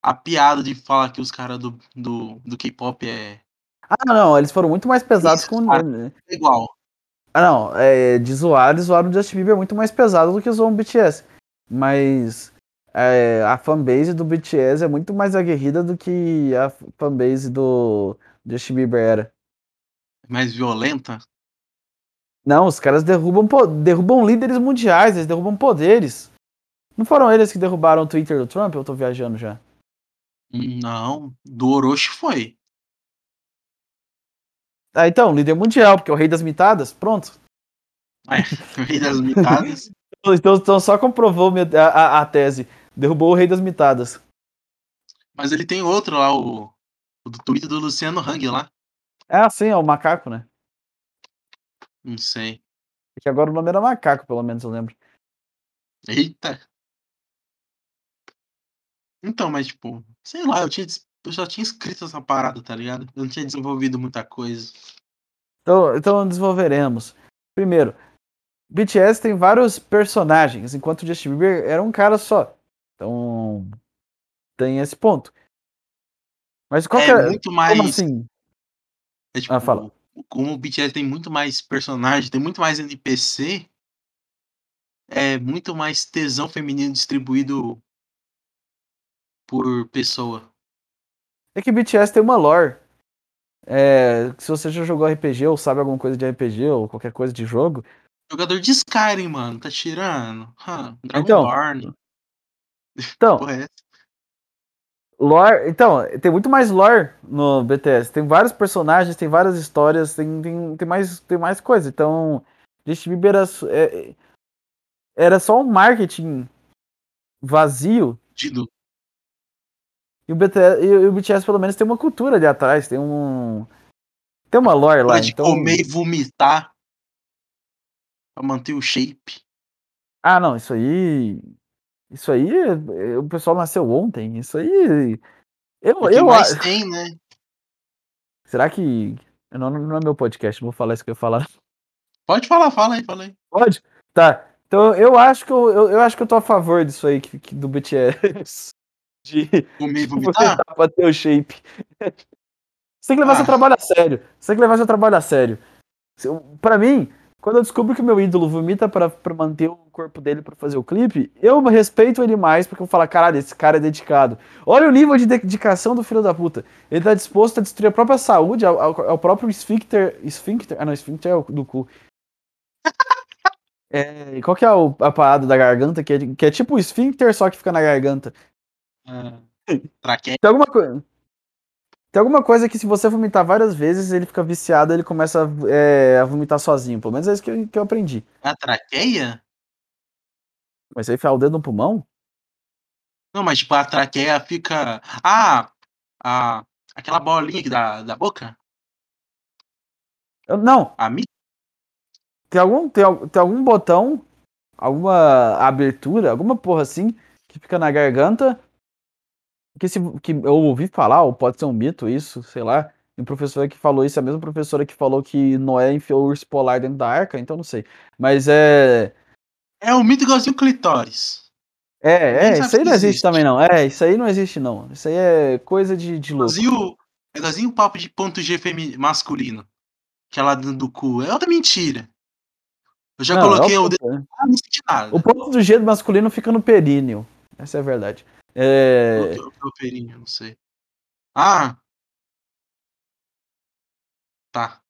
a piada de falar que os caras do, do, do K-pop é Ah, não, eles foram muito mais pesados Isso, com. cara. igual. Ah, não, é, de zoar, eles zoaram o Justin Bieber muito mais pesado do que zoam o BTS. Mas é, a fanbase do BTS é muito mais aguerrida do que a fanbase do Justin Bieber era. Mais violenta. Não, os caras derrubam, derrubam líderes mundiais, eles derrubam poderes. Não foram eles que derrubaram o Twitter do Trump? Eu tô viajando já. Não, do Orochi foi. Ah, então, líder mundial, porque é o rei das mitadas, pronto. É, o rei das mitadas. (laughs) Então, então só comprovou a, a- a tese. Derrubou o rei das mitadas. Mas ele tem outro lá, o, o do Twitter do Luciano Hang lá. É assim, é o macaco, né? Não sei. É que agora o nome era macaco, pelo menos eu lembro. Eita. Então, mas tipo, sei lá, eu, tinha, eu só tinha escrito essa parada, tá ligado? Eu não tinha desenvolvido muita coisa. Então, então desenvolveremos. Primeiro, BTS tem vários personagens, enquanto o Justin Bieber era um cara só. Então, tem esse ponto. Mas qual É que é, muito mais. como assim? É, tipo, Ah, fala. Como o BTS tem muito mais personagem, tem muito mais NPC, é muito mais tesão feminino distribuído por pessoa. É que BTS tem uma lore. É, se você já jogou RPG ou sabe alguma coisa de RPG ou qualquer coisa de jogo, Jogador de Skyrim, mano, tá tirando? Hã, Então, (laughs) então? Lore, então, tem muito mais lore no BTS. Tem vários personagens, tem várias histórias, tem, tem, tem mais tem mais coisa. Então, Justin Bieber era, s- é- era só um marketing vazio Dido. e o BTS, e o BTS pelo menos tem uma cultura ali atrás, tem um tem uma lore lá, Pode então comer e vomitar pra manter o shape. Ah, não, isso aí isso aí é- o pessoal nasceu ontem, isso aí eu, O que eu mais tem, né? será que não, não é meu podcast, não vou falar isso que eu ia falar. Pode falar, fala aí, fala aí. Pode? Tá. Então eu acho que eu, eu, eu acho que eu tô a favor disso aí que, que- do BTS. (laughs) De Comer vomitar vomitar? pra ter o shape. Você tem que levar Ah. seu trabalho a sério. Você tem que levar seu trabalho a sério. Pra mim, quando eu descubro que o meu ídolo vomita pra, pra manter o corpo dele pra fazer o clipe, eu respeito ele mais porque eu falo, caralho, esse cara é dedicado. Olha o nível de dedicação do filho da puta. Ele tá disposto a destruir a própria saúde, ao, ao- ao próprio esfíncter. Esfíncter? Ah, não, esfíncter é o do cu. É, qual que é o- a parada da garganta? Que é, que é tipo o esfíncter, só que fica na garganta. Ah, traqueia. Tem alguma coisa. Tem alguma coisa que se você vomitar várias vezes, ele fica viciado, ele começa a, é, a vomitar sozinho. Pelo menos é isso que eu, que eu aprendi. A traqueia? Mas aí enfiar o dedo no pulmão? Não, mas tipo, a traqueia fica. Ah! A... Aquela bolinha aqui da, da boca? Eu- não, A mi... tem algum, tem, tem algum botão, alguma abertura, alguma porra assim, que fica na garganta. Que, se, que eu ouvi falar, ou pode ser um mito isso, sei lá. E um professor que falou isso, é a mesma professora que falou que Noé enfiou o urso polar dentro da arca, então não sei. Mas é. É o mito igualzinho clitóris. É, é, isso aí não existe existe. também não. É, isso aí não existe não. Isso aí é coisa de, de louco. Igualzinho, é igualzinho o papo de ponto G femi... masculino. Que é lá dentro do cu. É outra mentira. Eu já Não, coloquei é o o. Ah, não senti nada. o ponto do G do masculino fica no períneo. Essa é a verdade. É, o ferinho, não sei. Ah! Tá.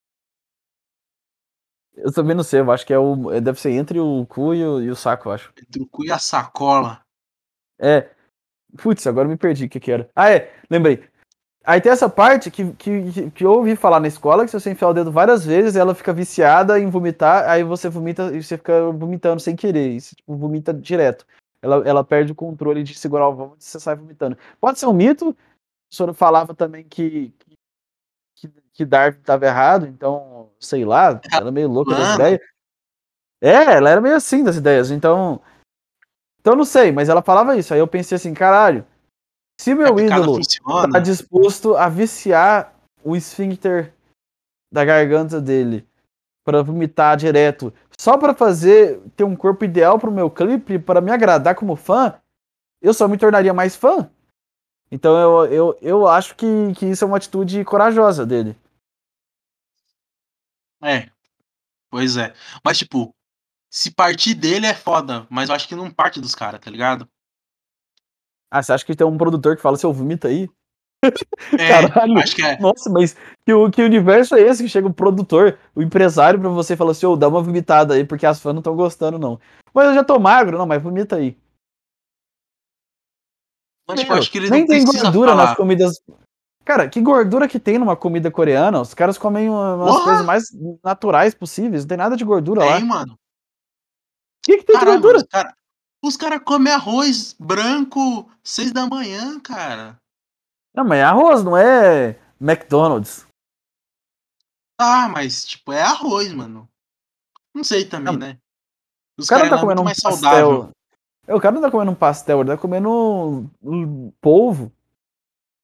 eu também não sei, eu acho que é o. é- Deve ser entre o cu e o, e o saco, eu acho. Entre o cu e a sacola. É. Putz, agora me perdi o que, que era. Ah, é, lembrei. Aí tem essa parte que, que, que eu ouvi falar na escola, que se você enfiar o dedo várias vezes, ela fica viciada em vomitar, aí você vomita e você fica vomitando sem querer. E você tipo, vomita direto. Ela, ela perde o controle de segurar o vômito e você sai vomitando. Pode ser um mito. O senhor falava também que, que, que Darwin estava errado, então, sei lá, ela meio louca das ideias. É, ela era meio assim das ideias, então. Então não sei, mas ela falava isso. Aí eu pensei assim, caralho, se meu é ídolo tá disposto a viciar o esfíncter da garganta dele para vomitar direto, só para fazer ter um corpo ideal pro meu clipe, para me agradar como fã, eu só me tornaria mais fã. Então eu, eu, eu acho que, que isso é uma atitude corajosa dele. É. Pois é. Mas, tipo, se partir dele é foda, mas eu acho que não parte dos caras, tá ligado? Ah, você acha que tem um produtor que fala seu vomita aí? (laughs) É, Caralho. Acho que é. Nossa, mas que, que universo é esse que chega o produtor, o empresário pra você e fala assim, ô, oh, dá uma vomitada aí, porque as fãs não estão gostando, não. Mas eu já tô magro, não, mas vomita aí. Mas, tipo, acho que ele nem tem gordura falar. nas comidas. Cara, que gordura que tem numa comida coreana? Os caras comem umas Porra! coisas mais naturais possíveis, não tem nada de gordura tem, lá. Tem, mano. O que, que tem Caramba, de gordura? Os caras os cara comem arroz branco seis da manhã, cara. Não, mas é arroz, não é McDonald's. Ah, mas, tipo, é arroz, mano. Não sei também, não. né? Os o cara, cara tá comendo um mais pastel. Saudável. É, o cara não tá comendo um pastel, ele tá comendo um, um polvo.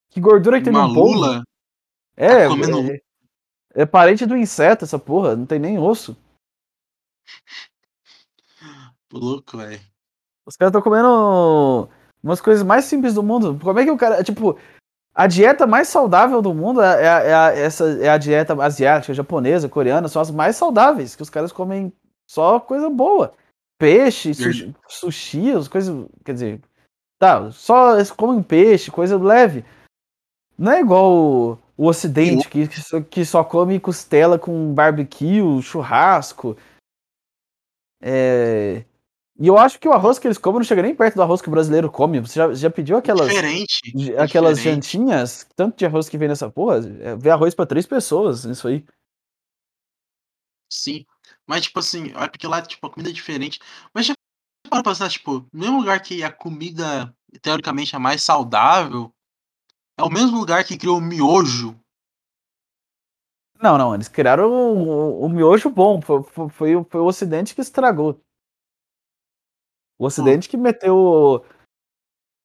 Que gordura que tem Uma no polvo? Tá é, tá comendo... é, é parente do inseto essa porra, não tem nem osso. louco, velho. Os caras estão comendo umas coisas mais simples do mundo. Como é que o cara. Tipo, a dieta mais saudável do mundo é, é, é, a, essa, é a dieta asiática, japonesa, coreana, são as mais saudáveis, que os caras comem só coisa boa. Peixe, sushi, sushi as coisas. Quer dizer, tá, só eles comem peixe, coisa leve. Não é igual o, o Ocidente, que, que, só, que só come costela com barbecue, churrasco. É, e eu acho que o arroz que eles comem não chega nem perto do arroz que o brasileiro come. Você já, já pediu aquelas. Diferente. Aquelas diferente. jantinhas? Tanto de arroz que vem nessa porra. É, vê arroz pra três pessoas, isso aí. Sim. Mas, tipo assim, é porque lá, tipo, a comida é diferente. Mas já para pensar, tipo, no mesmo lugar que a comida, teoricamente, é mais saudável, é o mesmo lugar que criou o miojo. Não, não, eles criaram o, o, o miojo bom. Foi, foi, foi, foi o Ocidente que estragou. O Ocidente que meteu.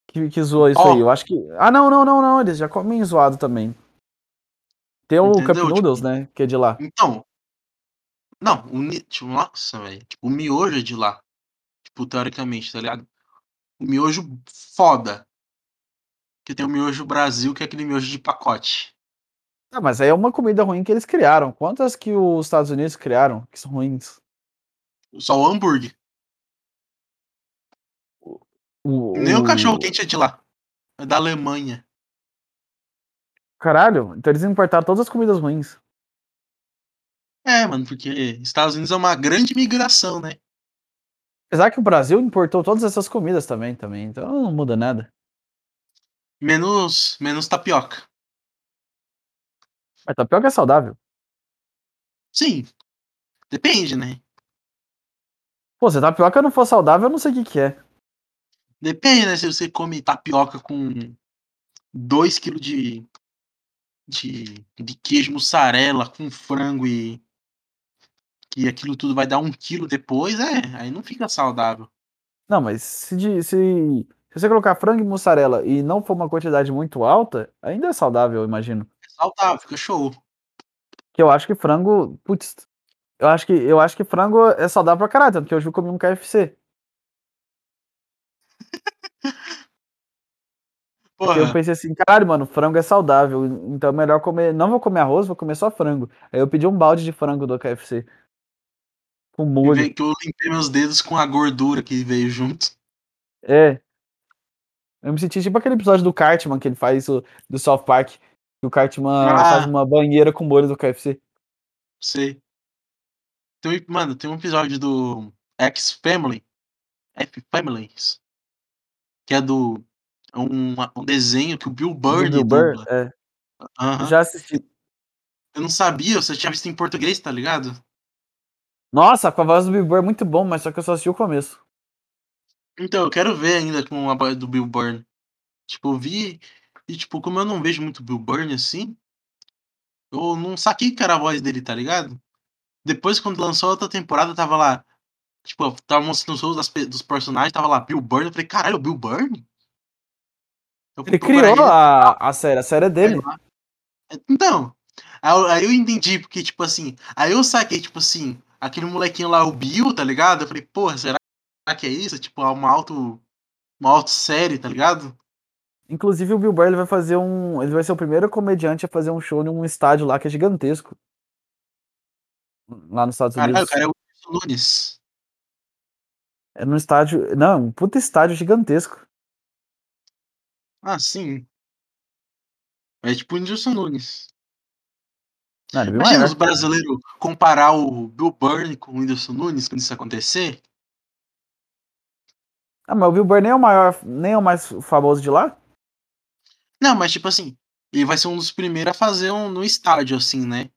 Que, que zoou isso oh. aí. Eu acho que. Ah, não, não, não, não. Eles já comem zoado também. Tem o Entendeu? Cup Noodles, tipo, né? Que é de lá. Então. Não, o. Tipo, nossa, velho. Tipo, o miojo é de lá. Tipo, teoricamente, tá ligado? O miojo foda. Que tem o miojo Brasil, que é aquele miojo de pacote. Ah, mas aí é uma comida ruim que eles criaram. Quantas que os Estados Unidos criaram que são ruins? Só o hambúrguer. O, Nem o, cachorro quente é de lá. É da Alemanha. Caralho, então eles importaram todas as comidas ruins. É, mano, porque Estados Unidos é uma grande migração, né? Apesar que o Brasil importou todas essas comidas também, também, então não muda nada. Menos, menos tapioca. Mas tapioca é saudável. Sim. Depende, né? Pô, se tapioca não for saudável, eu não sei o que, que é. Depende, né? Se você come tapioca com 2 kg de, de, de queijo mussarela com frango e que aquilo tudo vai dar um quilo depois, é, aí não fica saudável. Não, mas se, se, se você colocar frango e mussarela e não for uma quantidade muito alta, ainda é saudável, eu imagino. É saudável, fica show. Que eu acho que frango, putz, eu acho que eu acho que frango é saudável pra caralho, tanto que hoje eu comi um KFC. Eu pensei assim, caralho, mano, frango é saudável, então é melhor comer. Não vou comer arroz, vou comer só frango. Aí eu pedi um balde de frango do KFC. Com molho. Que eu limpei meus dedos com a gordura que veio junto. É. Eu me senti tipo aquele episódio do Cartman que ele faz o, do South Park. Que o Cartman ah. faz uma banheira com molho do KFC. Sei. Tem, mano, tem um episódio do X-Family. F-Families. Que é do um, um desenho que o Bill Burr Bill Burr, é. Uhum. Já assisti. Eu não sabia, você tinha visto em português, tá ligado? Nossa, com a voz do Bill Burr é muito bom, mas só que eu só assisti o começo. Então, eu quero ver ainda com a voz do Bill Burr. Tipo, eu vi. E, tipo, como eu não vejo muito Bill Burr assim, eu não saquei que era a voz dele, tá ligado? Depois, quando lançou a outra temporada, tava lá. Tipo, tava mostrando os shows das dos personagens, tava lá Bill Burr. Eu falei, caralho, o Bill Burr? Fui Ele criou a, a série, a série é dele. Então, aí eu, entendi, porque, tipo assim, aí eu saquei, tipo assim, aquele molequinho lá, o Bill, tá ligado? Eu falei, porra, será que é isso? Tipo, é uma auto. Uma auto-série, tá ligado? Inclusive o Bill Burr vai fazer um. Ele vai ser o primeiro comediante a fazer um show num estádio lá que é gigantesco. Lá nos Estados Caralho, Unidos. cara é o Nunes. É num estádio. Não, um puta estádio gigantesco. Ah, sim. É tipo o Whindersson Nunes. Não, é Imagina os brasileiros comparar o Bill Burr com o Whindersson Nunes quando isso acontecer. Ah, mas o Bill Burr nem é o maior, nem é o mais famoso de lá? Não, mas tipo assim, ele vai ser um dos primeiros a fazer um no estádio, assim, né?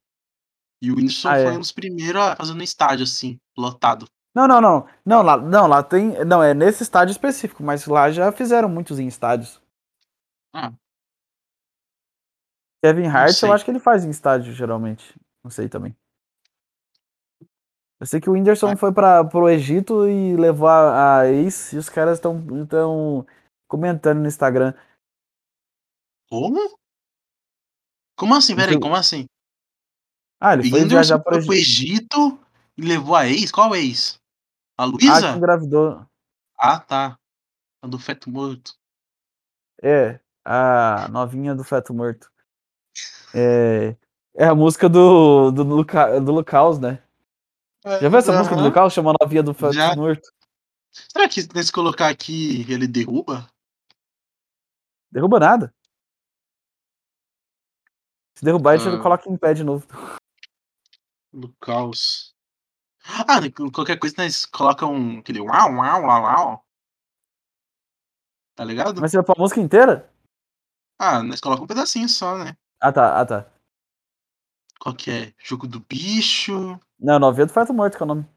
E o Whindersson Ah, é. foi um dos primeiros a fazer no estádio, assim, lotado. Não, não, não. Não, lá, não, lá tem. Não, é nesse estádio específico, mas lá já fizeram muitos em estádios. Ah. Kevin Hart, eu acho que ele faz em estádio, geralmente. Não sei também. Eu sei que o Whindersson Ah. foi para pro Egito e levou a, a ex, e os caras estão tão comentando no Instagram. Como? Como assim? Peraí, como assim? Ah, ele foi viajar pro Egito. E levou a ex? Qual ex? A Ah, Luísa? engravidou. Ah, tá. A do feto morto. É, a novinha do feto morto. É, é a música do, do, Luca, do Lucaus, né? Já viu essa música do. Lucaus? Chama Novinha do feto Já. morto. Será que se colocar aqui ele derruba? Derruba nada. Se derrubar, a gente Ah. coloca em pé de novo. No caos. Ah, qualquer coisa nós colocam aquele uau, uau, uau, uau. Tá ligado? Mas você vai pra música inteira? Ah, nós colocamos um pedacinho só, né? Ah, tá, ah, tá. Qual que é? Jogo do bicho. Não, Novinha do feto morto que é o nome.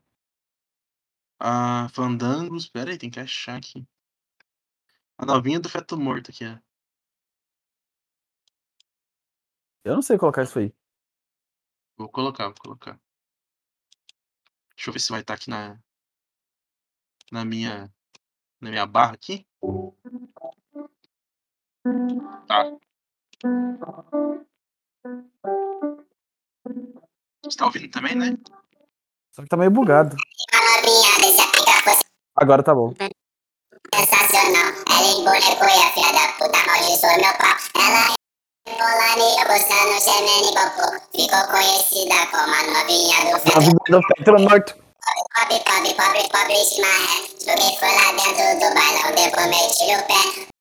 Ah, Fandangos. Pera aí, tem que achar aqui. A novinha do feto morto aqui, ó. Eu não sei colocar isso aí. Vou colocar, vou colocar. Deixa eu ver se vai estar aqui na. Na minha. Na minha barra aqui. Tá. Você tá ouvindo também, né? Só que tá meio bugado. Agora tá bom. sensacional. Ela embolecou e a filha da puta amaldiçoou meu pau. Ela e eu gostando, gemendo e popô. Ficou conhecida como a novinha do. Novinha do feto morto. Pobre, pobre, pobre, pobre de maré. Joguei foi lá dentro do bailão, depois meti o pé.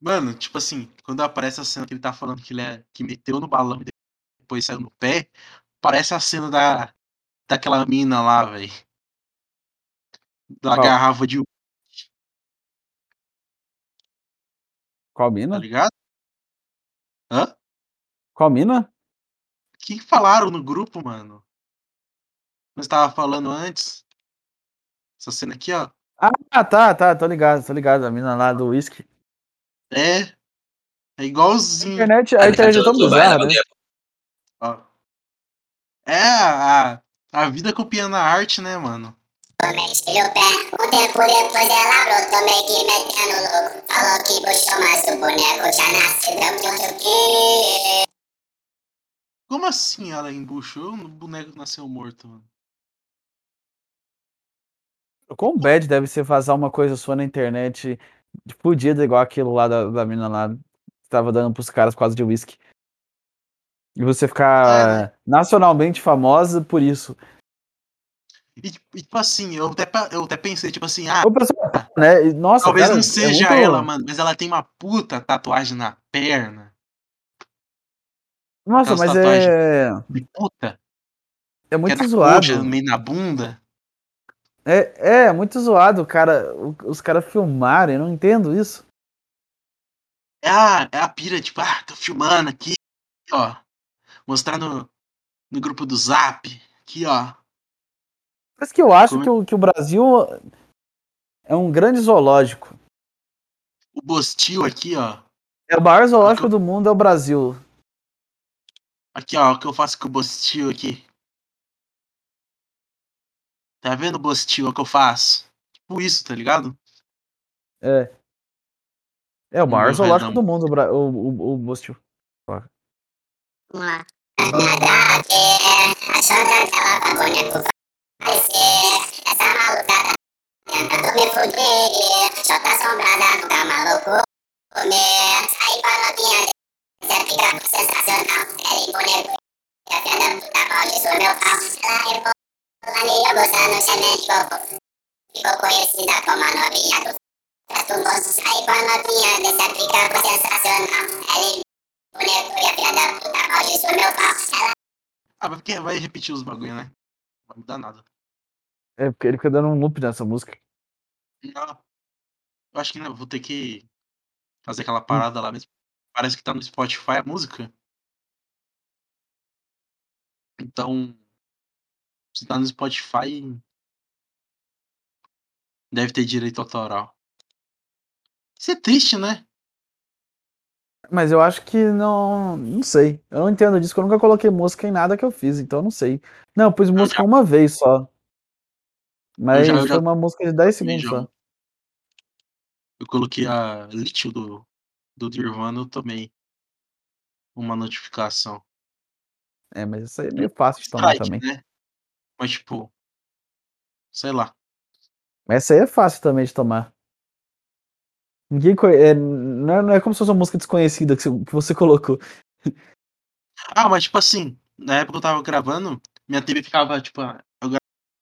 Mano, tipo assim, quando aparece a cena que ele tá falando que ele é. que meteu no balão e depois saiu no pé, parece a cena da. daquela mina lá, velho. Da Qual? garrafa de. Qual Tá mina? ligado? Hã? Qual mina? O que falaram no grupo, mano? Nós tava falando antes. Essa cena aqui, ó. Ah, tá, tá, tô ligado, tô ligado. A mina lá do whisky. É. É A igualzinho. internet, a internet é tão bizarra, né? Ó. É a, a vida copiando a arte, né, mano? Pé. Um tempo depois ela brotou, meio que metendo louco. Falou que puxou, mas o boneco já nasceu. Deu que. Como assim ela embuchou? O boneco nasceu morto, mano. Quão bad deve ser vazar uma coisa sua na internet fudida igual aquilo lá da, da mina lá que tava dando pros caras causa de whisky. E você ficar nacionalmente famosa por isso. E, tipo- assim, eu até, eu até pensei, tipo assim, ah, pessoal, né? Nossa, talvez cara, não é seja muito- ela, mano, mas ela tem uma puta tatuagem na perna. Nossa, aquelas mas é, De puta. é é muito zoado. meio na bunda. É, é muito zoado, cara. Os caras filmarem, eu não entendo isso. É a, é a pira, tipo, ah, tô filmando aqui, ó. Mostrar no, no grupo do Zap. Aqui, ó. Mas que eu acho Como que o, que o Brasil É um grande zoológico. O Bostil aqui, ó. É o maior zoológico do mundo, é o Brasil. Aqui, ó, o que eu faço com o Bostil aqui. Tá vendo o Bostil, o que eu faço? Tipo isso, tá ligado? É. É o maior zoológico do mundo, o, o, o, o Bostil. Vamos lá. Nada a ver, achando que ela tá boneco vai ser. Essa malucada tentando me fuder. Jota assombrada, nunca maluco comer. Saí pra novinha, sensacional. Ela boneco, meu pau. Ela eu gostando, semente conhecida como a novinha do Festo moço. Saí pra novinha, dessa pica sensacional. Ela e boneco, e a filha da puta amaldiçoou meu pau. Ela Ah, mas porque vai repetir os bagulho, né? Não vai mudar nada. É, porque ele fica dando um loop nessa música. Não. Eu acho que não, vou ter que fazer aquela parada lá mesmo. Parece que tá no Spotify a música. Então, se tá no Spotify, deve ter direito autoral. Isso é triste, né? Mas eu acho que não. Não sei. Eu não entendo disso, eu nunca coloquei música em nada que eu fiz, então eu não sei. Não, eu pus música uma vez só. Mas já- eu já- foi uma música de 10 Também segundos já- só. Eu coloquei a Lítio do, do Nirvana, eu tomei uma notificação. É, mas isso aí é meio fácil de tomar Strike, também. né? Mas, tipo, sei lá. Essa aí é fácil também de tomar. Ninguém conhe... é, não, é, não é como se fosse uma música desconhecida que você, que você colocou. Ah, mas tipo assim, na época eu tava gravando, minha TV ficava, tipo, eu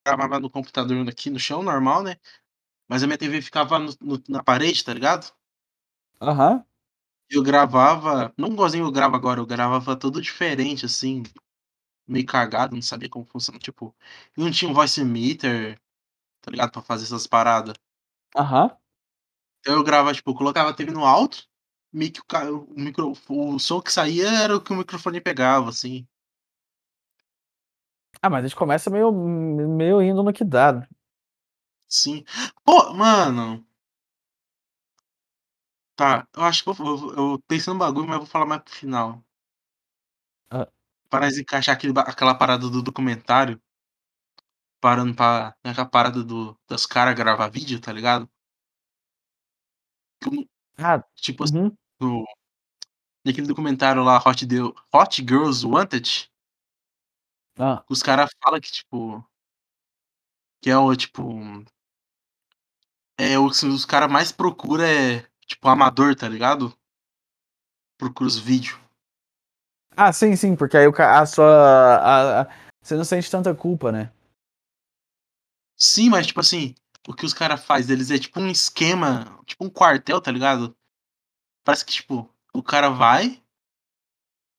gravava no computador aqui no chão, normal, né? Mas a minha TV ficava no- no- na parede, tá ligado? Aham. E eu gravava, não igualzinho eu gravo agora, eu gravava tudo diferente, assim, meio cagado, não sabia como funciona, tipo, eu não tinha um voice meter, tá ligado? Pra fazer essas paradas. Aham. Então eu gravava, tipo, eu colocava a TV no alto, meio que o, o, micro, o som que saía era o que o microfone pegava, assim. Ah, mas a gente começa meio, meio indo no que dá. Sim. Pô, mano. Tá, eu acho que eu, eu, eu pensei no bagulho, mas eu vou falar mais pro final. Para encaixar aquele, aquela parada do documentário. Parando pra. Aquela parada do, das caras gravar vídeo, tá ligado? Ah, Tipo assim, uhum. no, naquele documentário lá, Hot, Hot Girls Wanted, Ah, os caras falam que, tipo. Que é o, tipo. É o que os caras mais procuram é. Tipo, amador, tá ligado? Procura os vídeos. Ah, sim, sim, porque aí o a sua. a- a- você não sente tanta culpa, né? Sim, mas tipo assim, o que os caras fazem deles é tipo um esquema, tipo um quartel, tá ligado? Parece que, tipo, o cara vai.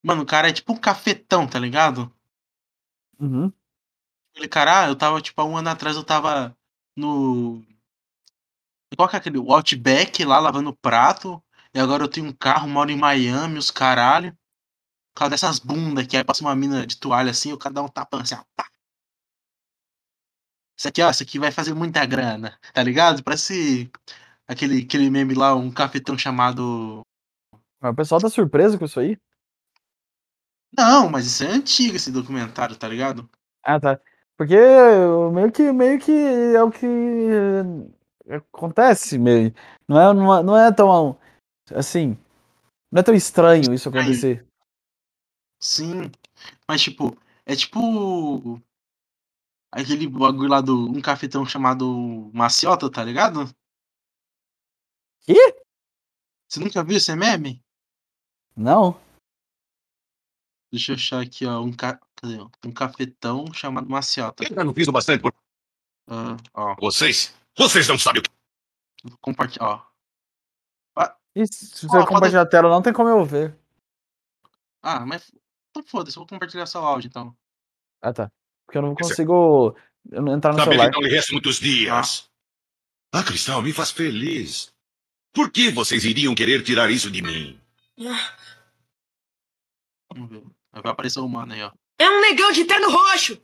Mano, o cara é tipo um cafetão, tá ligado? Uhum. Ele, cara, ah, eu tava, tipo, há um ano atrás eu tava no. Qual que é aquele? O Outback lá lavando prato. E agora eu tenho um carro, moro em Miami, os caralho. Por causa dessas bundas aqui, aí passa uma mina de toalha assim, o cara dá um tapão assim, ó. Pá. Isso aqui, ó, isso aqui vai fazer muita grana, tá ligado? Parece aquele, aquele meme lá, um cafetão chamado. O pessoal tá surpreso com isso aí? Não, mas isso é antigo esse documentário, tá ligado? Ah, tá. Porque meio que, meio que é o que eh, acontece meio. Não é, não é, não é tão assim. Não é tão estranho isso acontecer. Sim. Mas tipo, é tipo. Aquele bagulho lá do. Um cafetão chamado Maciota, tá ligado? Quê? Você nunca viu esse meme? Não? Deixa eu achar aqui, ó. Um, ca... um cafetão chamado Maciota. Eu não fiz o bastante por Ah, ó, vocês. Vocês não sabem o que. vou compartilhar, ó. E se você pode- compartilhar a tela, não tem como eu ver. Ah, mas. Então foda-se, vou compartilhar só o áudio então. Ah, tá. Porque eu não é- consigo eu não entrar no Sabe celular. que não lhe restam muitos dias. Ah, Cristal, me faz feliz. Por que vocês iriam querer tirar isso de mim? Vamos ver. Vai aparecer o humano aí, ó. É um negão de terno roxo!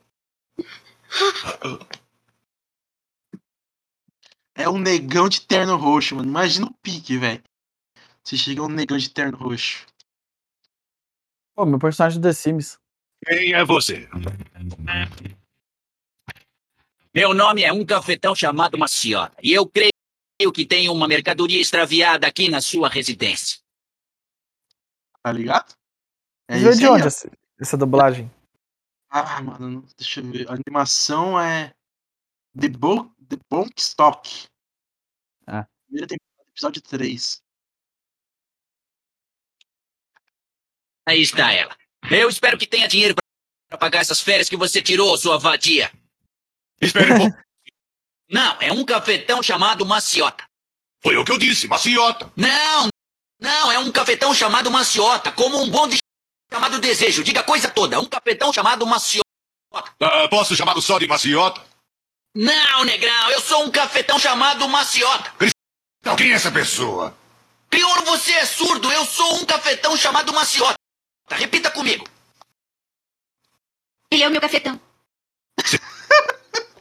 é um negão de terno roxo, mano. Imagina o pique, velho. Você chega um negão de terno roxo. Pô, meu personagem do The Sims. Quem é você? Meu nome é um cafetão chamado Maciota. E eu creio que tem uma mercadoria extraviada aqui na sua residência. Tá ligado? É Veio de onde essa, essa dublagem? Ah, mano, deixa eu ver. A animação é The Bo The Bonk Stock. Ah. Primeira temporada, episódio 3. Aí está ela. Eu espero que tenha dinheiro para pagar essas férias que você tirou, sua vadia. Espere um pouco. Não, é um cafetão chamado Maciota. Foi o que eu disse, maciota. Não, não, é um cafetão chamado Maciota, como um bonde chamado Desejo. Diga a coisa toda, um cafetão chamado Maciota. Ah, posso chamá-lo só de maciota? Não, negrão, eu sou um cafetão chamado Maciota. Não, quem é essa pessoa? Crioulo, você é surdo, eu sou um cafetão chamado Maciota. Repita comigo. Ele é o meu cafetão. (laughs)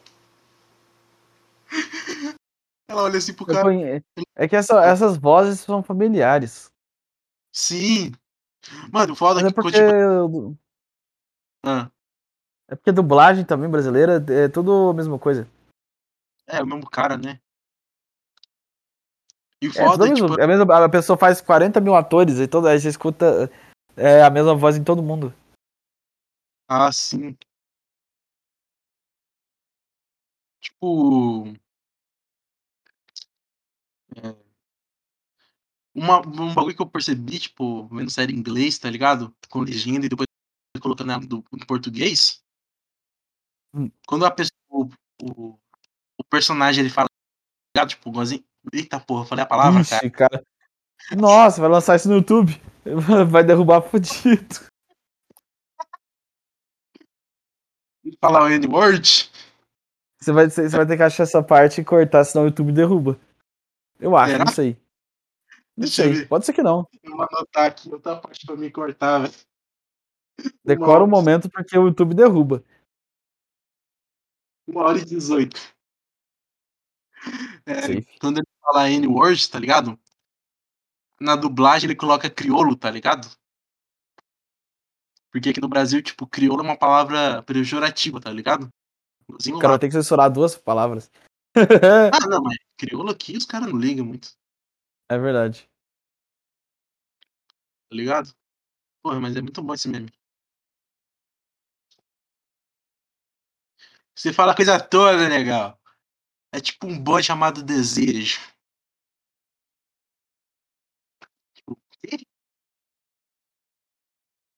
Ela olha assim pro cara. É que essa- essas vozes são familiares. Sim. Mano, o foda Mas é é que porque, continua. Ah, é porque dublagem também brasileira é tudo a mesma coisa. é o mesmo cara, né? E o É, foda a é, tipo, é a, mesma- a pessoa faz 40 mil atores e toda, aí você escuta é, a mesma voz em todo mundo. ah, sim. Tipo. é, uma, um bagulho que eu percebi, tipo, vendo série em inglês, tá ligado? Com legenda e depois colocando ela do, em português. Hum. Quando a pessoa. O, o, o personagem ele fala, tá ligado? Tipo, igualzinho. Eita porra, falei a palavra, cara. Ixi, cara. Nossa, vai lançar isso no YouTube. (laughs) Vai derrubar fudido. Ele fala o N-word. Você vai, você vai ter que achar essa parte e cortar, senão o YouTube derruba. Eu acho, Será? não sei. Não Deixa eu sei, ver. pode ser que não. Eu vou anotar aqui outra parte pra me cortar, velho. Decora o Nossa. momento porque o YouTube derruba. Uma hora e 18. É, quando ele fala N-word, tá ligado? Na dublagem ele coloca crioulo, tá ligado? Porque aqui no Brasil, tipo, crioulo é uma palavra pejorativa, tá ligado? O cara vai ter que censurar duas palavras. Ah, não, mas crioulo aqui os caras não ligam muito, é verdade. tá ligado? Porra, mas é muito bom esse meme. Você fala coisa toda, legal. É tipo um boy chamado Desejo. Quê?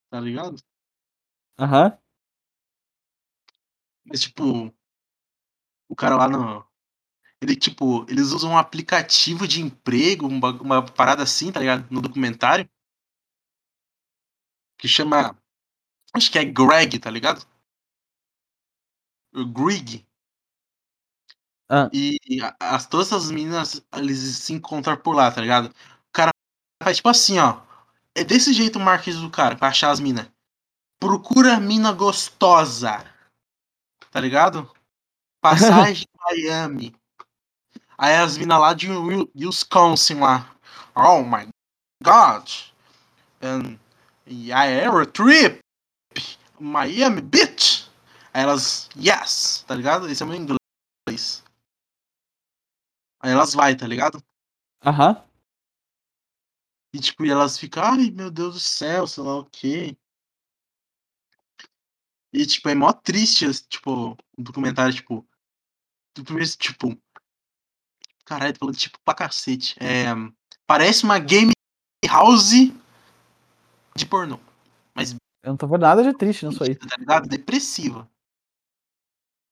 Tá ligado? Aham. Mas, tipo, o cara lá no. Ele, tipo, eles usam um aplicativo de emprego, um bagu- uma parada assim, tá ligado? No documentário. Que chama. Acho que é Greg, tá ligado? O Greg. Ah. E a- as, todas as meninas, eles se encontram por lá, tá ligado? Faz tipo assim, ó. É desse jeito o marketing do cara, pra achar as minas. Procura mina gostosa. Tá ligado? Passagem (laughs) Miami. Aí as minas lá de Wi- Wisconsin lá. Oh my god. And I ever trip. Miami bitch. Aí elas, yes, tá ligado? Esse é meu inglês. Aí elas vai, tá ligado? Aham. E tipo, e elas ficam, ai meu Deus do céu, sei lá o quê. E tipo, é mó triste, tipo, um documentário, tipo. Do primeiro, tipo. Caralho, tô falando tipo pra cacete. É, parece uma game house de pornô. Eu não tô vendo nada de triste nisso aí. Tá ligado? Depressiva.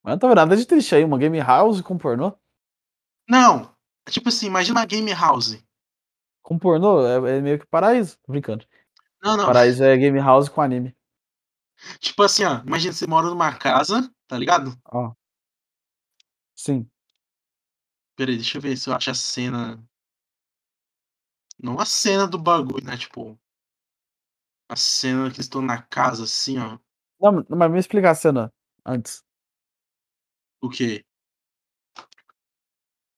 Mas eu não tô vendo nada de triste aí. Uma game house com pornô? Não! é Tipo assim, imagina uma game house. Com pornô é, é meio que paraíso. Tô brincando. Não, não. Paraíso é game house com anime. Tipo assim, ó. Imagina você mora numa casa, tá ligado? Ó. Sim. Peraí, deixa eu ver se eu acho a cena. Não a cena do bagulho, né? Tipo. A cena que estão na casa, assim, ó. Não, mas me explica a cena antes. O quê?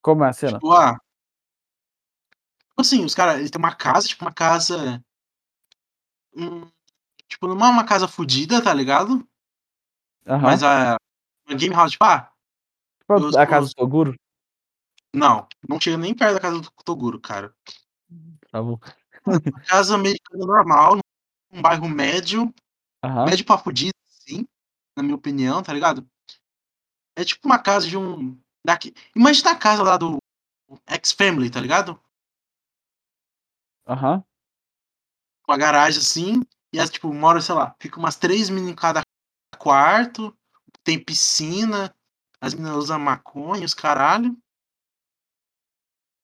Como é a cena? Tipo, ah. Tipo assim, os caras, ele tem uma casa, tipo, uma casa. hum, tipo, não é uma casa fodida, tá ligado? Aham. Mas a. Uma game house, tipo, ah. Tipo, os- a casa os- do Toguro? Não, não chega nem perto da casa do Toguro, cara. Tá bom. Uma casa americana normal, num bairro médio, Aham. médio pra fudido, sim, na minha opinião, tá ligado? É tipo uma casa de um. Daqui... Imagina a casa lá do X-Family, tá ligado? Aham. Com a garagem assim, e as, tipo, mora, sei lá, fica umas três meninas em cada quarto, tem piscina, as meninas usam maconha, os caralho.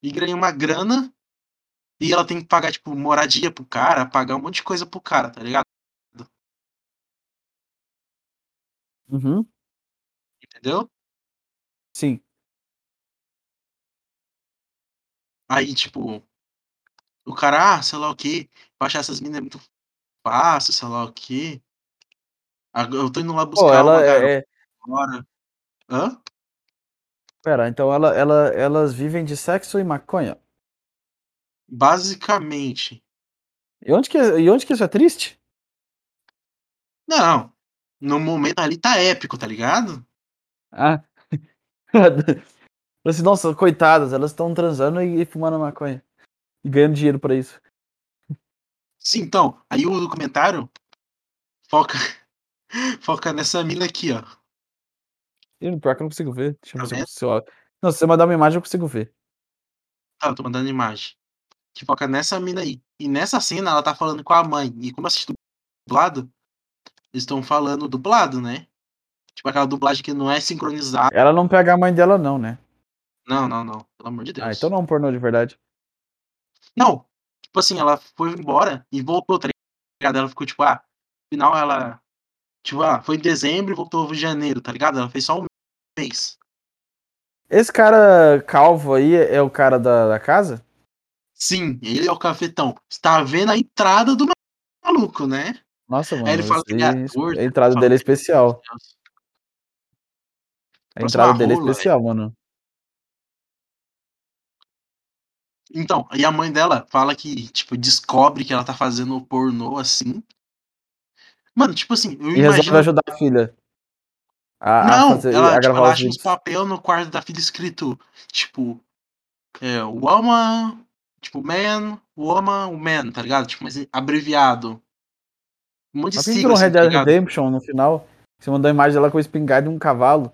E ganha uma grana. E ela tem que pagar, tipo, moradia pro cara, pagar um monte de coisa pro cara, tá ligado? Uhum. Entendeu? Sim. Aí, tipo, o cara, ah, sei lá o que, achar essas minas é muito fácil, sei lá o que. Eu tô indo lá buscar Pô, ela uma é. é- agora. Hã? Pera, então ela, ela, elas vivem de sexo e maconha. Basicamente. E onde que, e onde que isso é triste? Não. No momento ali tá épico, tá ligado? Ah. (laughs) assim, nossa, coitadas, elas estão transando e, e fumando maconha. E ganhando dinheiro pra isso. Sim, então. Aí o documentário foca, (laughs) foca nessa mina aqui, ó. E pior que eu não consigo ver. Deixa eu Tá ver se eu Não, se você mandar uma imagem, eu consigo ver. Tá, eu tô mandando imagem. Que foca nessa mina aí. E nessa cena ela tá falando com a mãe. E como eu assisti dublado, eles estão falando dublado, né? Tipo aquela dublagem que não é sincronizada. Ela não pega a mãe dela, não, né? Não, não, não. Pelo amor de Deus. Ah, então não é um pornô de verdade. Não. Tipo assim, ela foi embora e voltou, tá ligado? Ela ficou tipo, ah, final ela. Tipo, ah, foi em dezembro e voltou em janeiro, tá ligado? Ela fez só um mês. Esse cara calvo aí é o cara da, da casa? Sim, ele é o cafetão. Você tá vendo a entrada do maluco, né? Nossa, mano. Aí ele fala que ele é ator, a entrada dele é que- especial. A entrada dele é especial, mano. Então, aí a mãe dela fala que, tipo, descobre que ela tá fazendo pornô assim. Mano, tipo assim, eu E resolve imagino. ajudar a filha. A, a Não, fazer, ela, a tipo, ela acha uns papel no quarto da filha escrito, tipo, é, woman, tipo, man, woman, man, tá ligado? Tipo, mas abreviado. Um monte de sigla, assim, Red tá Dead? Redemption, no final, você mandou a imagem dela com a espingarda e um cavalo.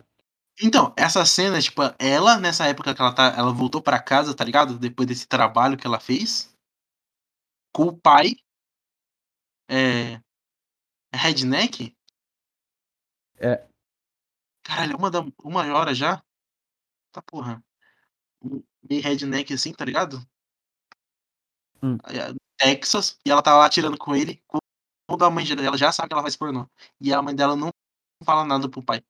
Então, essa cena, tipo, ela, nessa época que ela tá, ela voltou pra casa, tá ligado? Depois desse trabalho que ela fez, com o pai, é, é redneck? É. Caralho, uma, da, uma hora já? Tá porra. Meio redneck assim, tá ligado? Hum. Texas, e ela tá lá tirando com ele, quando a mãe dela já sabe que ela faz pornô. E a mãe dela não fala nada pro pai.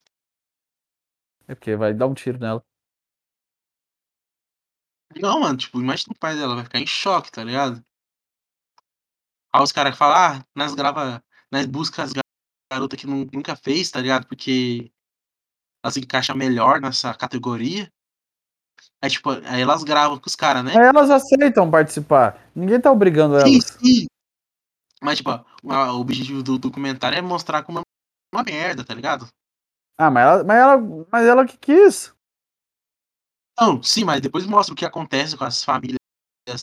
É porque vai dar um tiro nela. Não, mano, tipo, imagina o pai dela, vai ficar em choque, tá ligado? Aí os caras falam, ah, nós grava, nós busca as garotas que nu- nunca fez, tá ligado? Porque elas se encaixam melhor nessa categoria. Aí, tipo, aí elas gravam com os caras, né? Aí elas aceitam participar. Ninguém tá obrigando Sim, elas. sim. Mas, tipo, o objetivo do documentário é mostrar como é uma merda, tá ligado? Ah, mas ela, mas ela, mas ela que quis. Não, sim, mas depois mostra o que acontece com as famílias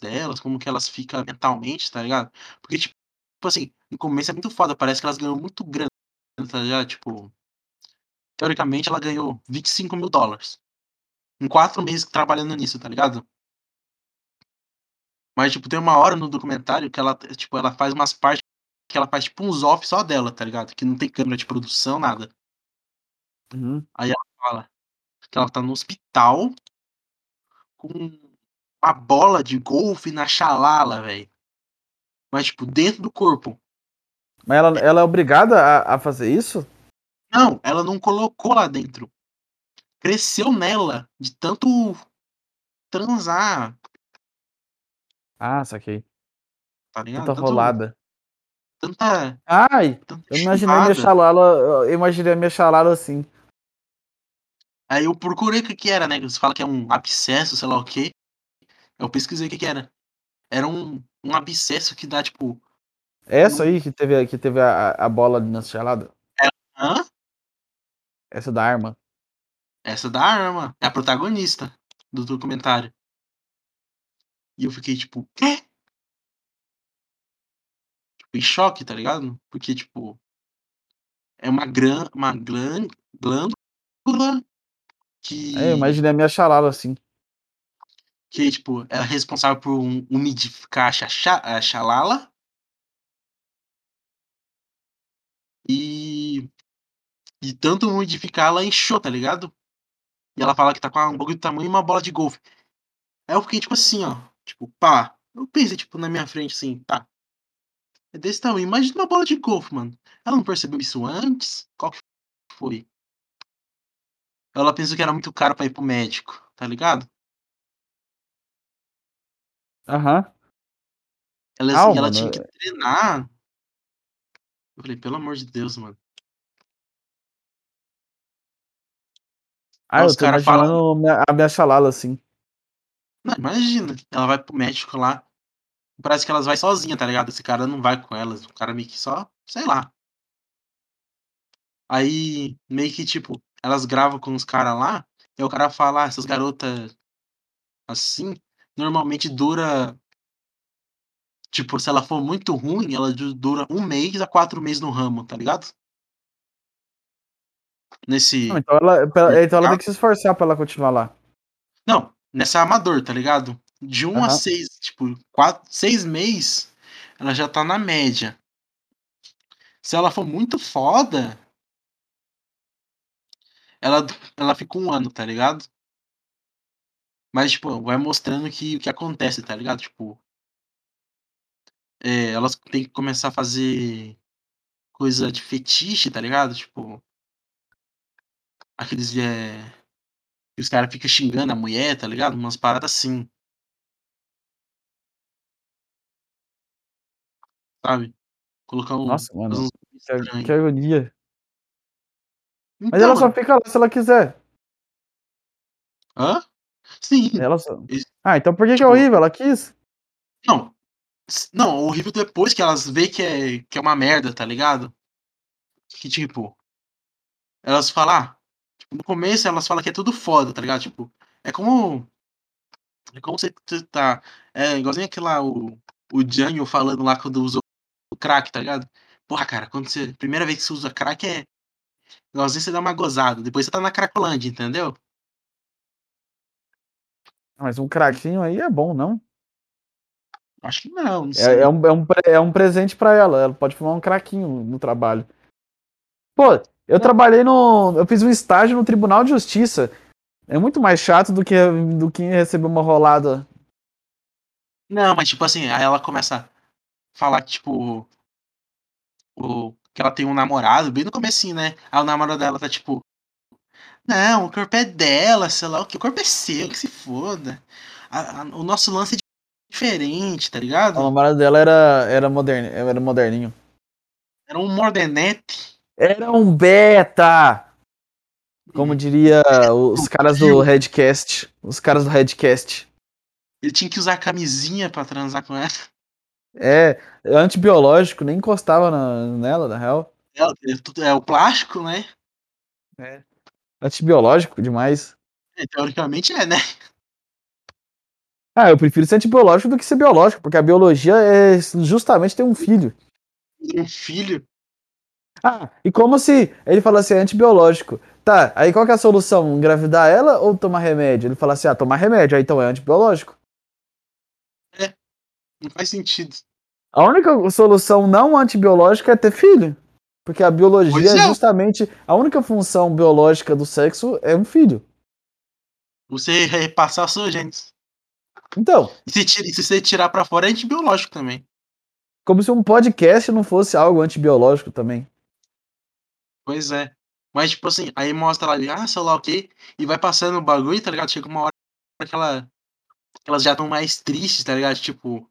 delas, como que elas ficam mentalmente, tá ligado? Porque, tipo, assim, no começo é muito foda, parece que elas ganham muito grana, tá ligado? Tipo, teoricamente ela ganhou 25 mil dólares. Em quatro meses trabalhando nisso, tá ligado? Mas, tipo, tem uma hora no documentário que ela, tipo, ela faz umas partes que ela faz, tipo, uns off só dela, tá ligado? Que não tem câmera de produção, nada. Uhum. fala que ela tá no hospital com uma bola de golfe na xalala, velho. Mas, tipo, dentro do corpo. Mas ela, ela é obrigada a, a fazer isso? Não, ela não colocou lá dentro. Cresceu nela de tanto transar, Ah, saquei. tá ligado? Tanto- rolada. Tanta. Ai, tanta eu imaginei minha xalala, eu imaginei minha xalala assim. Aí eu procurei o que que era, né? Você fala que é um abscesso, sei lá o quê. Eu pesquisei o que que era. Era um, um abscesso que dá, tipo. Essa aí que teve, que teve a, a bola na chalada? Hã? Essa da arma. Essa da arma. É a protagonista do documentário. E eu fiquei, tipo, quê? Tipo, em choque, tá ligado? Porque, tipo. É uma, gran, uma glân, glândula que. É, eu imaginei a minha chalada assim. que, tipo, ela é responsável por um- umidificar a, a xalala. E. E tanto umidificar, ela inchou, tá ligado? E ela fala que tá com um bagulho do tamanho de uma bola de golfe. Aí eu fiquei, tipo assim, ó. Tipo, pá. Eu pensei, tipo, na minha frente, assim, tá. É desse tamanho. Imagina uma bola de golfe, mano. Ela não percebeu isso antes? Qual que foi? Ela pensou que era muito caro pra ir pro médico, tá ligado? Aham. Ela, Ah, e ela mano, tinha que treinar. Eu falei, pelo amor de Deus, mano. Ah, Os eu tô imaginando minha- a minha chalala assim. Não, imagina. Ela vai pro médico lá. Parece que elas vai sozinha, tá ligado? Esse cara não vai com elas. O cara meio que só, sei lá. Aí, meio que, tipo, elas gravam com os caras lá. E o cara fala, ah, essas garotas assim, normalmente dura. Tipo, se ela for muito ruim, ela du- dura um mês a quatro meses no ramo, tá ligado? Nesse. Não, então, ela, pra- então ela tem que se esforçar pra ela continuar lá. Não, nessa amador, tá ligado? De um a Aham. seis, tipo, quatro, seis meses, ela já tá na média. Se ela for muito foda, ela, ela fica um ano, tá ligado? Mas, tipo, vai mostrando que o que acontece, tá ligado? Tipo, é, elas têm que começar a fazer coisa de fetiche, tá ligado? Tipo, aqueles. É, que os caras ficam xingando a mulher, tá ligado? Umas paradas assim, sabe? Colocar um. Nossa, mano. uns Que, estranho. Agonia. Mas Então, ela só mano, fica lá se ela quiser. hã? Sim. Ela só... Ah, então por que, que é Tipo- horrível? Ela quis. Não. Não, horrível depois que elas vê que é, que é uma merda, tá ligado? Que tipo. Elas falam. ah, tipo, no começo elas falam que é tudo foda, tá ligado? Tipo, é como. É como você tá. É igualzinho aquela. O, o Django falando lá quando usou o crack, tá ligado? Porra, cara, quando você. Primeira vez que você usa crack é. Igualzinho você dá uma gozada. Depois você tá na cracolândia, entendeu? Mas um craquinho aí é bom, não? Acho que não, não. É, é, um, é, um, é um presente pra ela. Ela pode fumar um craquinho no trabalho. Pô, eu trabalhei no. Eu fiz um estágio no Tribunal de Justiça. É muito mais chato do que, do que receber uma rolada. Não, mas tipo assim, aí ela começa a falar que, tipo. O, que ela tem um namorado, bem no comecinho, né? Aí o namorado dela tá tipo. Não, o corpo é dela, sei lá o que. O corpo é seu, que se foda. A- a- o nosso lance é diferente, tá O ligado? namorado dela era, era, modern, era moderninho. Era um mordenete. Era um beta! Como diria os caras do Redcast. Os caras do Redcast. Ele tinha que usar camisinha pra transar com ela. É, antibiológico, nem encostava na, nela, na real. É, tudo- é o plástico, né? Antibiológico demais. É, teoricamente é, né? Ah, eu prefiro ser antibiológico do que ser biológico, porque a biologia é justamente ter um filho. Um filho. Ah, e como se ele fala assim, é antibiológico. Tá, aí qual que é a solução? Engravidar ela ou tomar remédio? Ele fala assim, ah, tomar remédio, aí então é antibiológico. Não faz sentido. A única solução não antibiológica é ter filho. Porque a biologia é é. justamente. A única função biológica do sexo é um filho. Você repassar seus genes. Então, E se, tira- se você tirar pra fora, é antibiológico também. como se um podcast não fosse algo antibiológico também. Pois é. Mas, tipo assim, aí mostra lá, ah, sei lá o quê, e vai passando o bagulho, tá ligado? Chega uma hora que, ela, que elas já estão mais tristes, tá ligado? Tipo,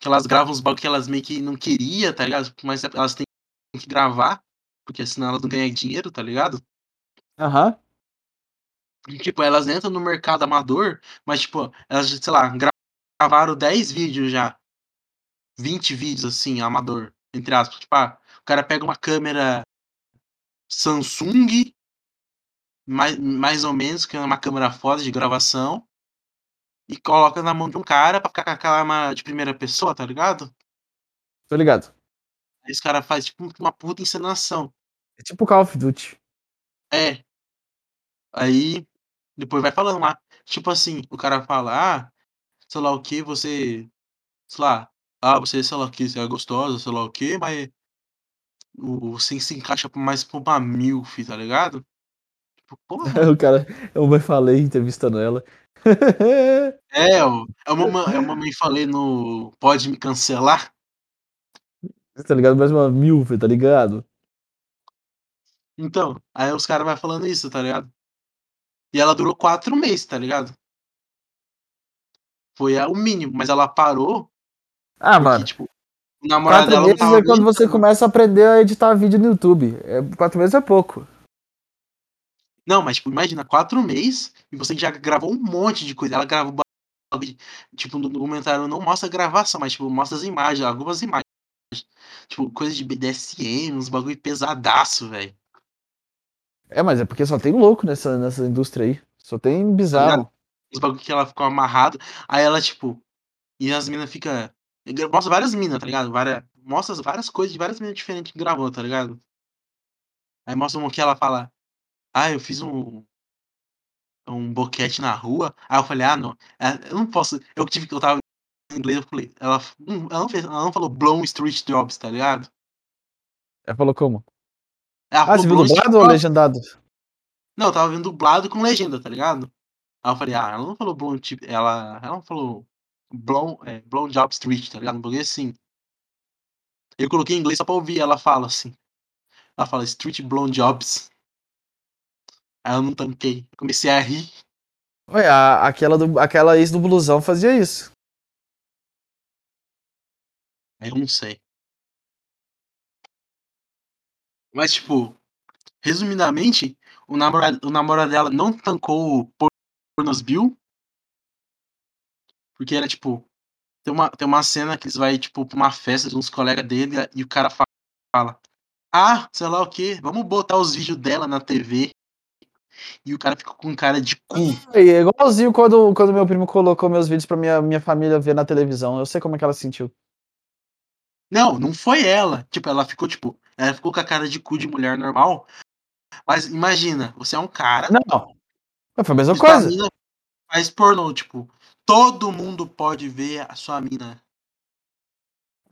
que elas gravam os bagulho que elas meio que não queriam, tá ligado? Mas elas têm que gravar, porque senão elas não ganham dinheiro, tá ligado? Aham. E, tipo, elas entram no mercado amador, mas, tipo, elas, sei lá, gra- gravaram 10 vídeos já. 20 vídeos, assim, amador, entre aspas. Tipo, ah, o cara pega uma câmera Samsung, mais, mais ou menos, que é uma câmera foda de gravação, e coloca na mão de um cara pra ficar com aquela arma de primeira pessoa, tá ligado? Tô ligado. Aí os caras fazem, tipo, uma puta encenação. É tipo Call of Duty. É. Aí, depois vai falando lá. Tipo assim, o cara fala, ah, sei lá o que, você. Sei lá, ah, você, sei lá o que, você é gostosa, sei lá o que, mas. O, você se encaixa mais pra uma milf, tá ligado? Tipo, porra. (laughs) o cara, eu me falei entrevistando ela. (laughs) É, é uma, ma- é uma mãe falei no Pode Me Cancelar. tá ligado? Mais uma milf, tá ligado? Então, aí os caras vão falando isso, tá ligado? E ela durou quatro meses, tá ligado? Foi o mínimo, mas ela parou Ah, porque, mano. tipo, o namorado Quatro dela meses é quando você começa a aprender a editar vídeo no YouTube. É, quatro meses é pouco. Não, mas, tipo, imagina, quatro meses e você já gravou um monte de coisa. Ela gravou Tipo, no documentário não mostra a gravação, mas, tipo, mostra as imagens, algumas imagens. Tipo, coisa de BDSM, uns bagulho pesadaço, velho. É, mas é porque só tem louco nessa, nessa indústria aí. Só tem bizarro. Os bagulho que ela ficou amarrado. Aí ela, tipo. E as minas fica Mostra várias minas, tá ligado? Várias, mostra várias coisas de várias minas diferentes que gravou, tá ligado? Aí mostra uma que ela fala. Ah, eu fiz um. Um boquete na rua. Aí eu falei, ah, não. é, Eu não posso. Eu tive que. Eu tava em inglês, eu falei. Ela, hum, ela, não, fez, ela não falou blown street jobs, tá ligado? Ela falou como? Ela Ah, falou você viu dublado ou legendado? Não, eu tava vendo dublado com legenda, tá ligado? Aí eu falei, ah, ela não falou blown tipo. Ela, ela não falou blown, é, blown job street, tá ligado? Bagulho assim. Eu coloquei em inglês só pra ouvir ela fala assim. Ela fala street blown jobs. Aí eu não tanquei. Comecei a rir. Ué, a- aquela, do, aquela ex do blusão fazia isso. Aí eu não sei. Mas, tipo, resumidamente, o namorado, o namorado dela não tancou o Pornos Bill. Porque era, tipo, tem uma, tem uma cena que eles vai, tipo, pra uma festa de uns colegas dele e o cara fa- fala, ah, sei lá o que, vamos botar os vídeos dela na TV. E o cara fica com cara de cu. E é igualzinho quando, quando meu primo colocou meus vídeos pra minha, minha família ver na televisão. Eu sei como é que ela se sentiu. Não, não foi ela. Tipo, ela ficou, tipo, ela ficou com a cara de cu de mulher normal. Mas imagina, você é um cara, Não. Foi a mesma coisa. faz pornô, tipo, todo mundo pode ver a sua mina.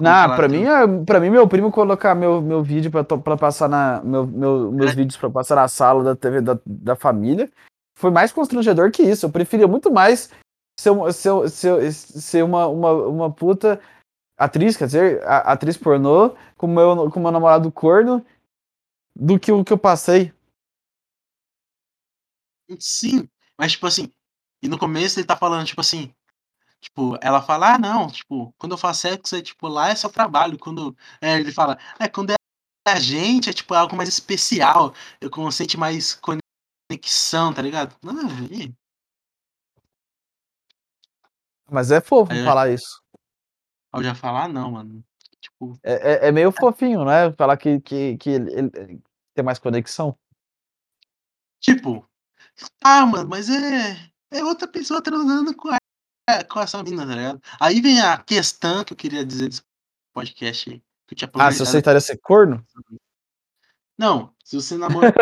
Não, pra mim, é- pra mim, meu primo colocar meu, meu vídeo pra, pra passar na. Meu, meu- meus É. vídeos pra passar na sala da TV da, da família foi mais constrangedor que isso. Eu preferia muito mais ser, ser, ser, ser uma, uma, uma puta atriz, quer dizer, a- atriz pornô com meu, com meu namorado corno do que o que eu passei. Sim, mas tipo assim, e no começo ele tá falando, tipo assim, tipo, ela fala, ah, não, tipo, quando eu faço sexo, é tipo, lá é só trabalho. Quando é, ele fala, é, quando é a gente, é tipo algo mais especial, eu consente mais conexão, tá ligado? Nada a ver. Mas é fofo falar isso. Eu já falar, ah, não, mano. Tipo, É, é, é meio fofinho, né? Falar que, que, que ele, ele tem mais conexão. tipo, ah, mano, mas é, é outra pessoa transando com, com essa mina, tá ligado? Aí vem a questão que eu queria dizer desse podcast aí. Que eu tinha Ah, você planejado. aceitaria ser corno? Não, se você namora.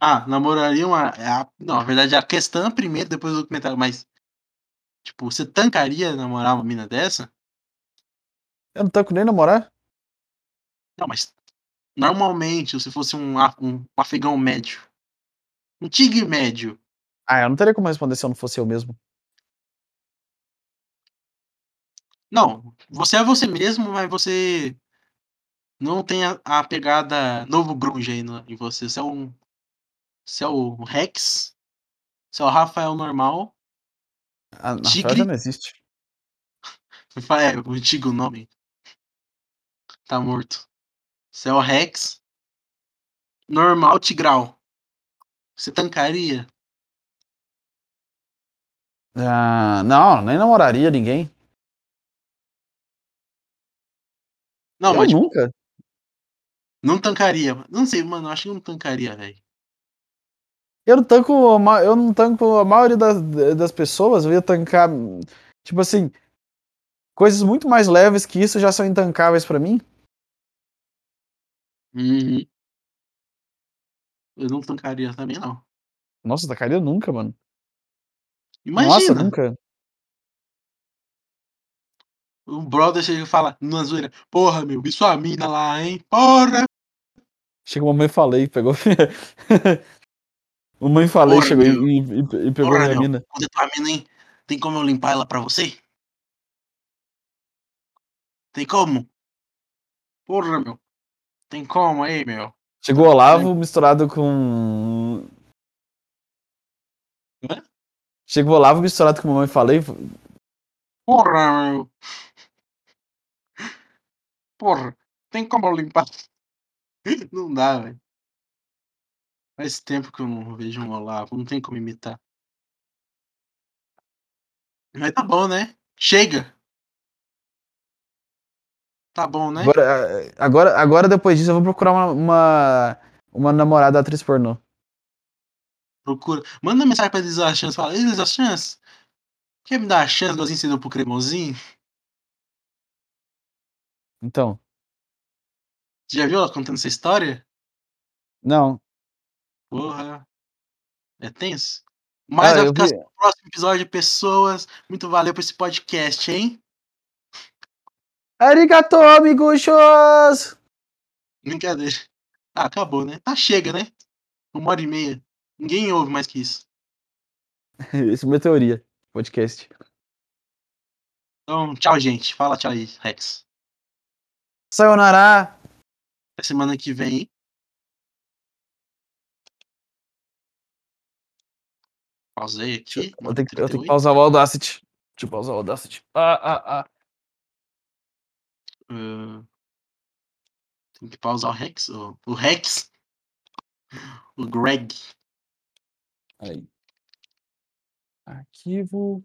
Ah, namoraria uma. é a- Não, na verdade, a questão é primeiro, depois do documentário, mas. Tipo, você tancaria namorar uma mina dessa? Eu não tanco nem namorar. Não, mas. Normalmente, se fosse um, um afegão médio. Um tigre médio. Ah, eu não teria como responder se eu não fosse eu mesmo. Não, você é você mesmo, mas você. Não tem a, a pegada novo grunge aí no- em você. Você é um. Você é o Rex. Você é o Rafael normal. A Rafael Tigre? já não existe. (laughs) É o antigo nome. Tá morto. É o Rex. Normal, Tigral. Você tancaria? Ah, não, nem namoraria ninguém. Não, eu mas nunca. não tancaria. Não sei, mano, acho que não tancaria, velho. Eu não tanco, eu não tanco a maioria das, das pessoas, eu ia tancar, tipo assim, coisas muito mais leves que isso já são intancáveis pra mim. Uhum. Eu não tancaria também, não. Nossa, tacaria nunca, mano. Imagina, Nossa, nunca. o brother chega e fala, numa zoeira, porra, meu, vi sua mina lá, hein? Porra! Chega uma mãe falei, pegou. (laughs) o mãe falei, Porra, chegou e, e- e- pegou Porra, minha meu, mina. cadê tua mina, hein? Tem como eu limpar ela pra você? Tem como? Porra, meu. Tem como aí, meu? Chegou o Olavo misturado com. Hã? Chegou o Olavo misturado com mamãe falei. Porra, meu. Porra, tem como limpar? (laughs) Não dá, velho. Faz tempo que eu não vejo um Olavo, não tem como imitar. Mas tá bom, né? Chega! Tá bom, né? Agora, agora, agora, depois disso, eu vou procurar uma, uma, uma namorada atriz pornô. Procura. Manda mensagem pra Elisa Chance. Fala, Elisa Chance, quer me dar a chance igualzinho você deu pro Cremonzinho? Então, Você já viu ela contando essa história? não. Porra. É tenso. Mas Ah, vai ficar vi- no próximo episódio, pessoas. Muito valeu por esse podcast, hein? Arigato, amiguchos! Brincadeira. Ah, acabou, né? Ah, chega, né? Uma hora e meia. Ninguém ouve mais que isso. (laughs) Isso é minha teoria. Podcast. Então, tchau, gente. Fala tchau aí, Rex. Sayonara! Até semana que vem? Pausei aqui. Eu tenho, que, eu tenho que 38. pausar o Audacity. Deixa eu pausar o Audacity. Ah, ah, ah. Tem que pausar o Rex. O, o Rex. O Greg. Aí. Arquivo.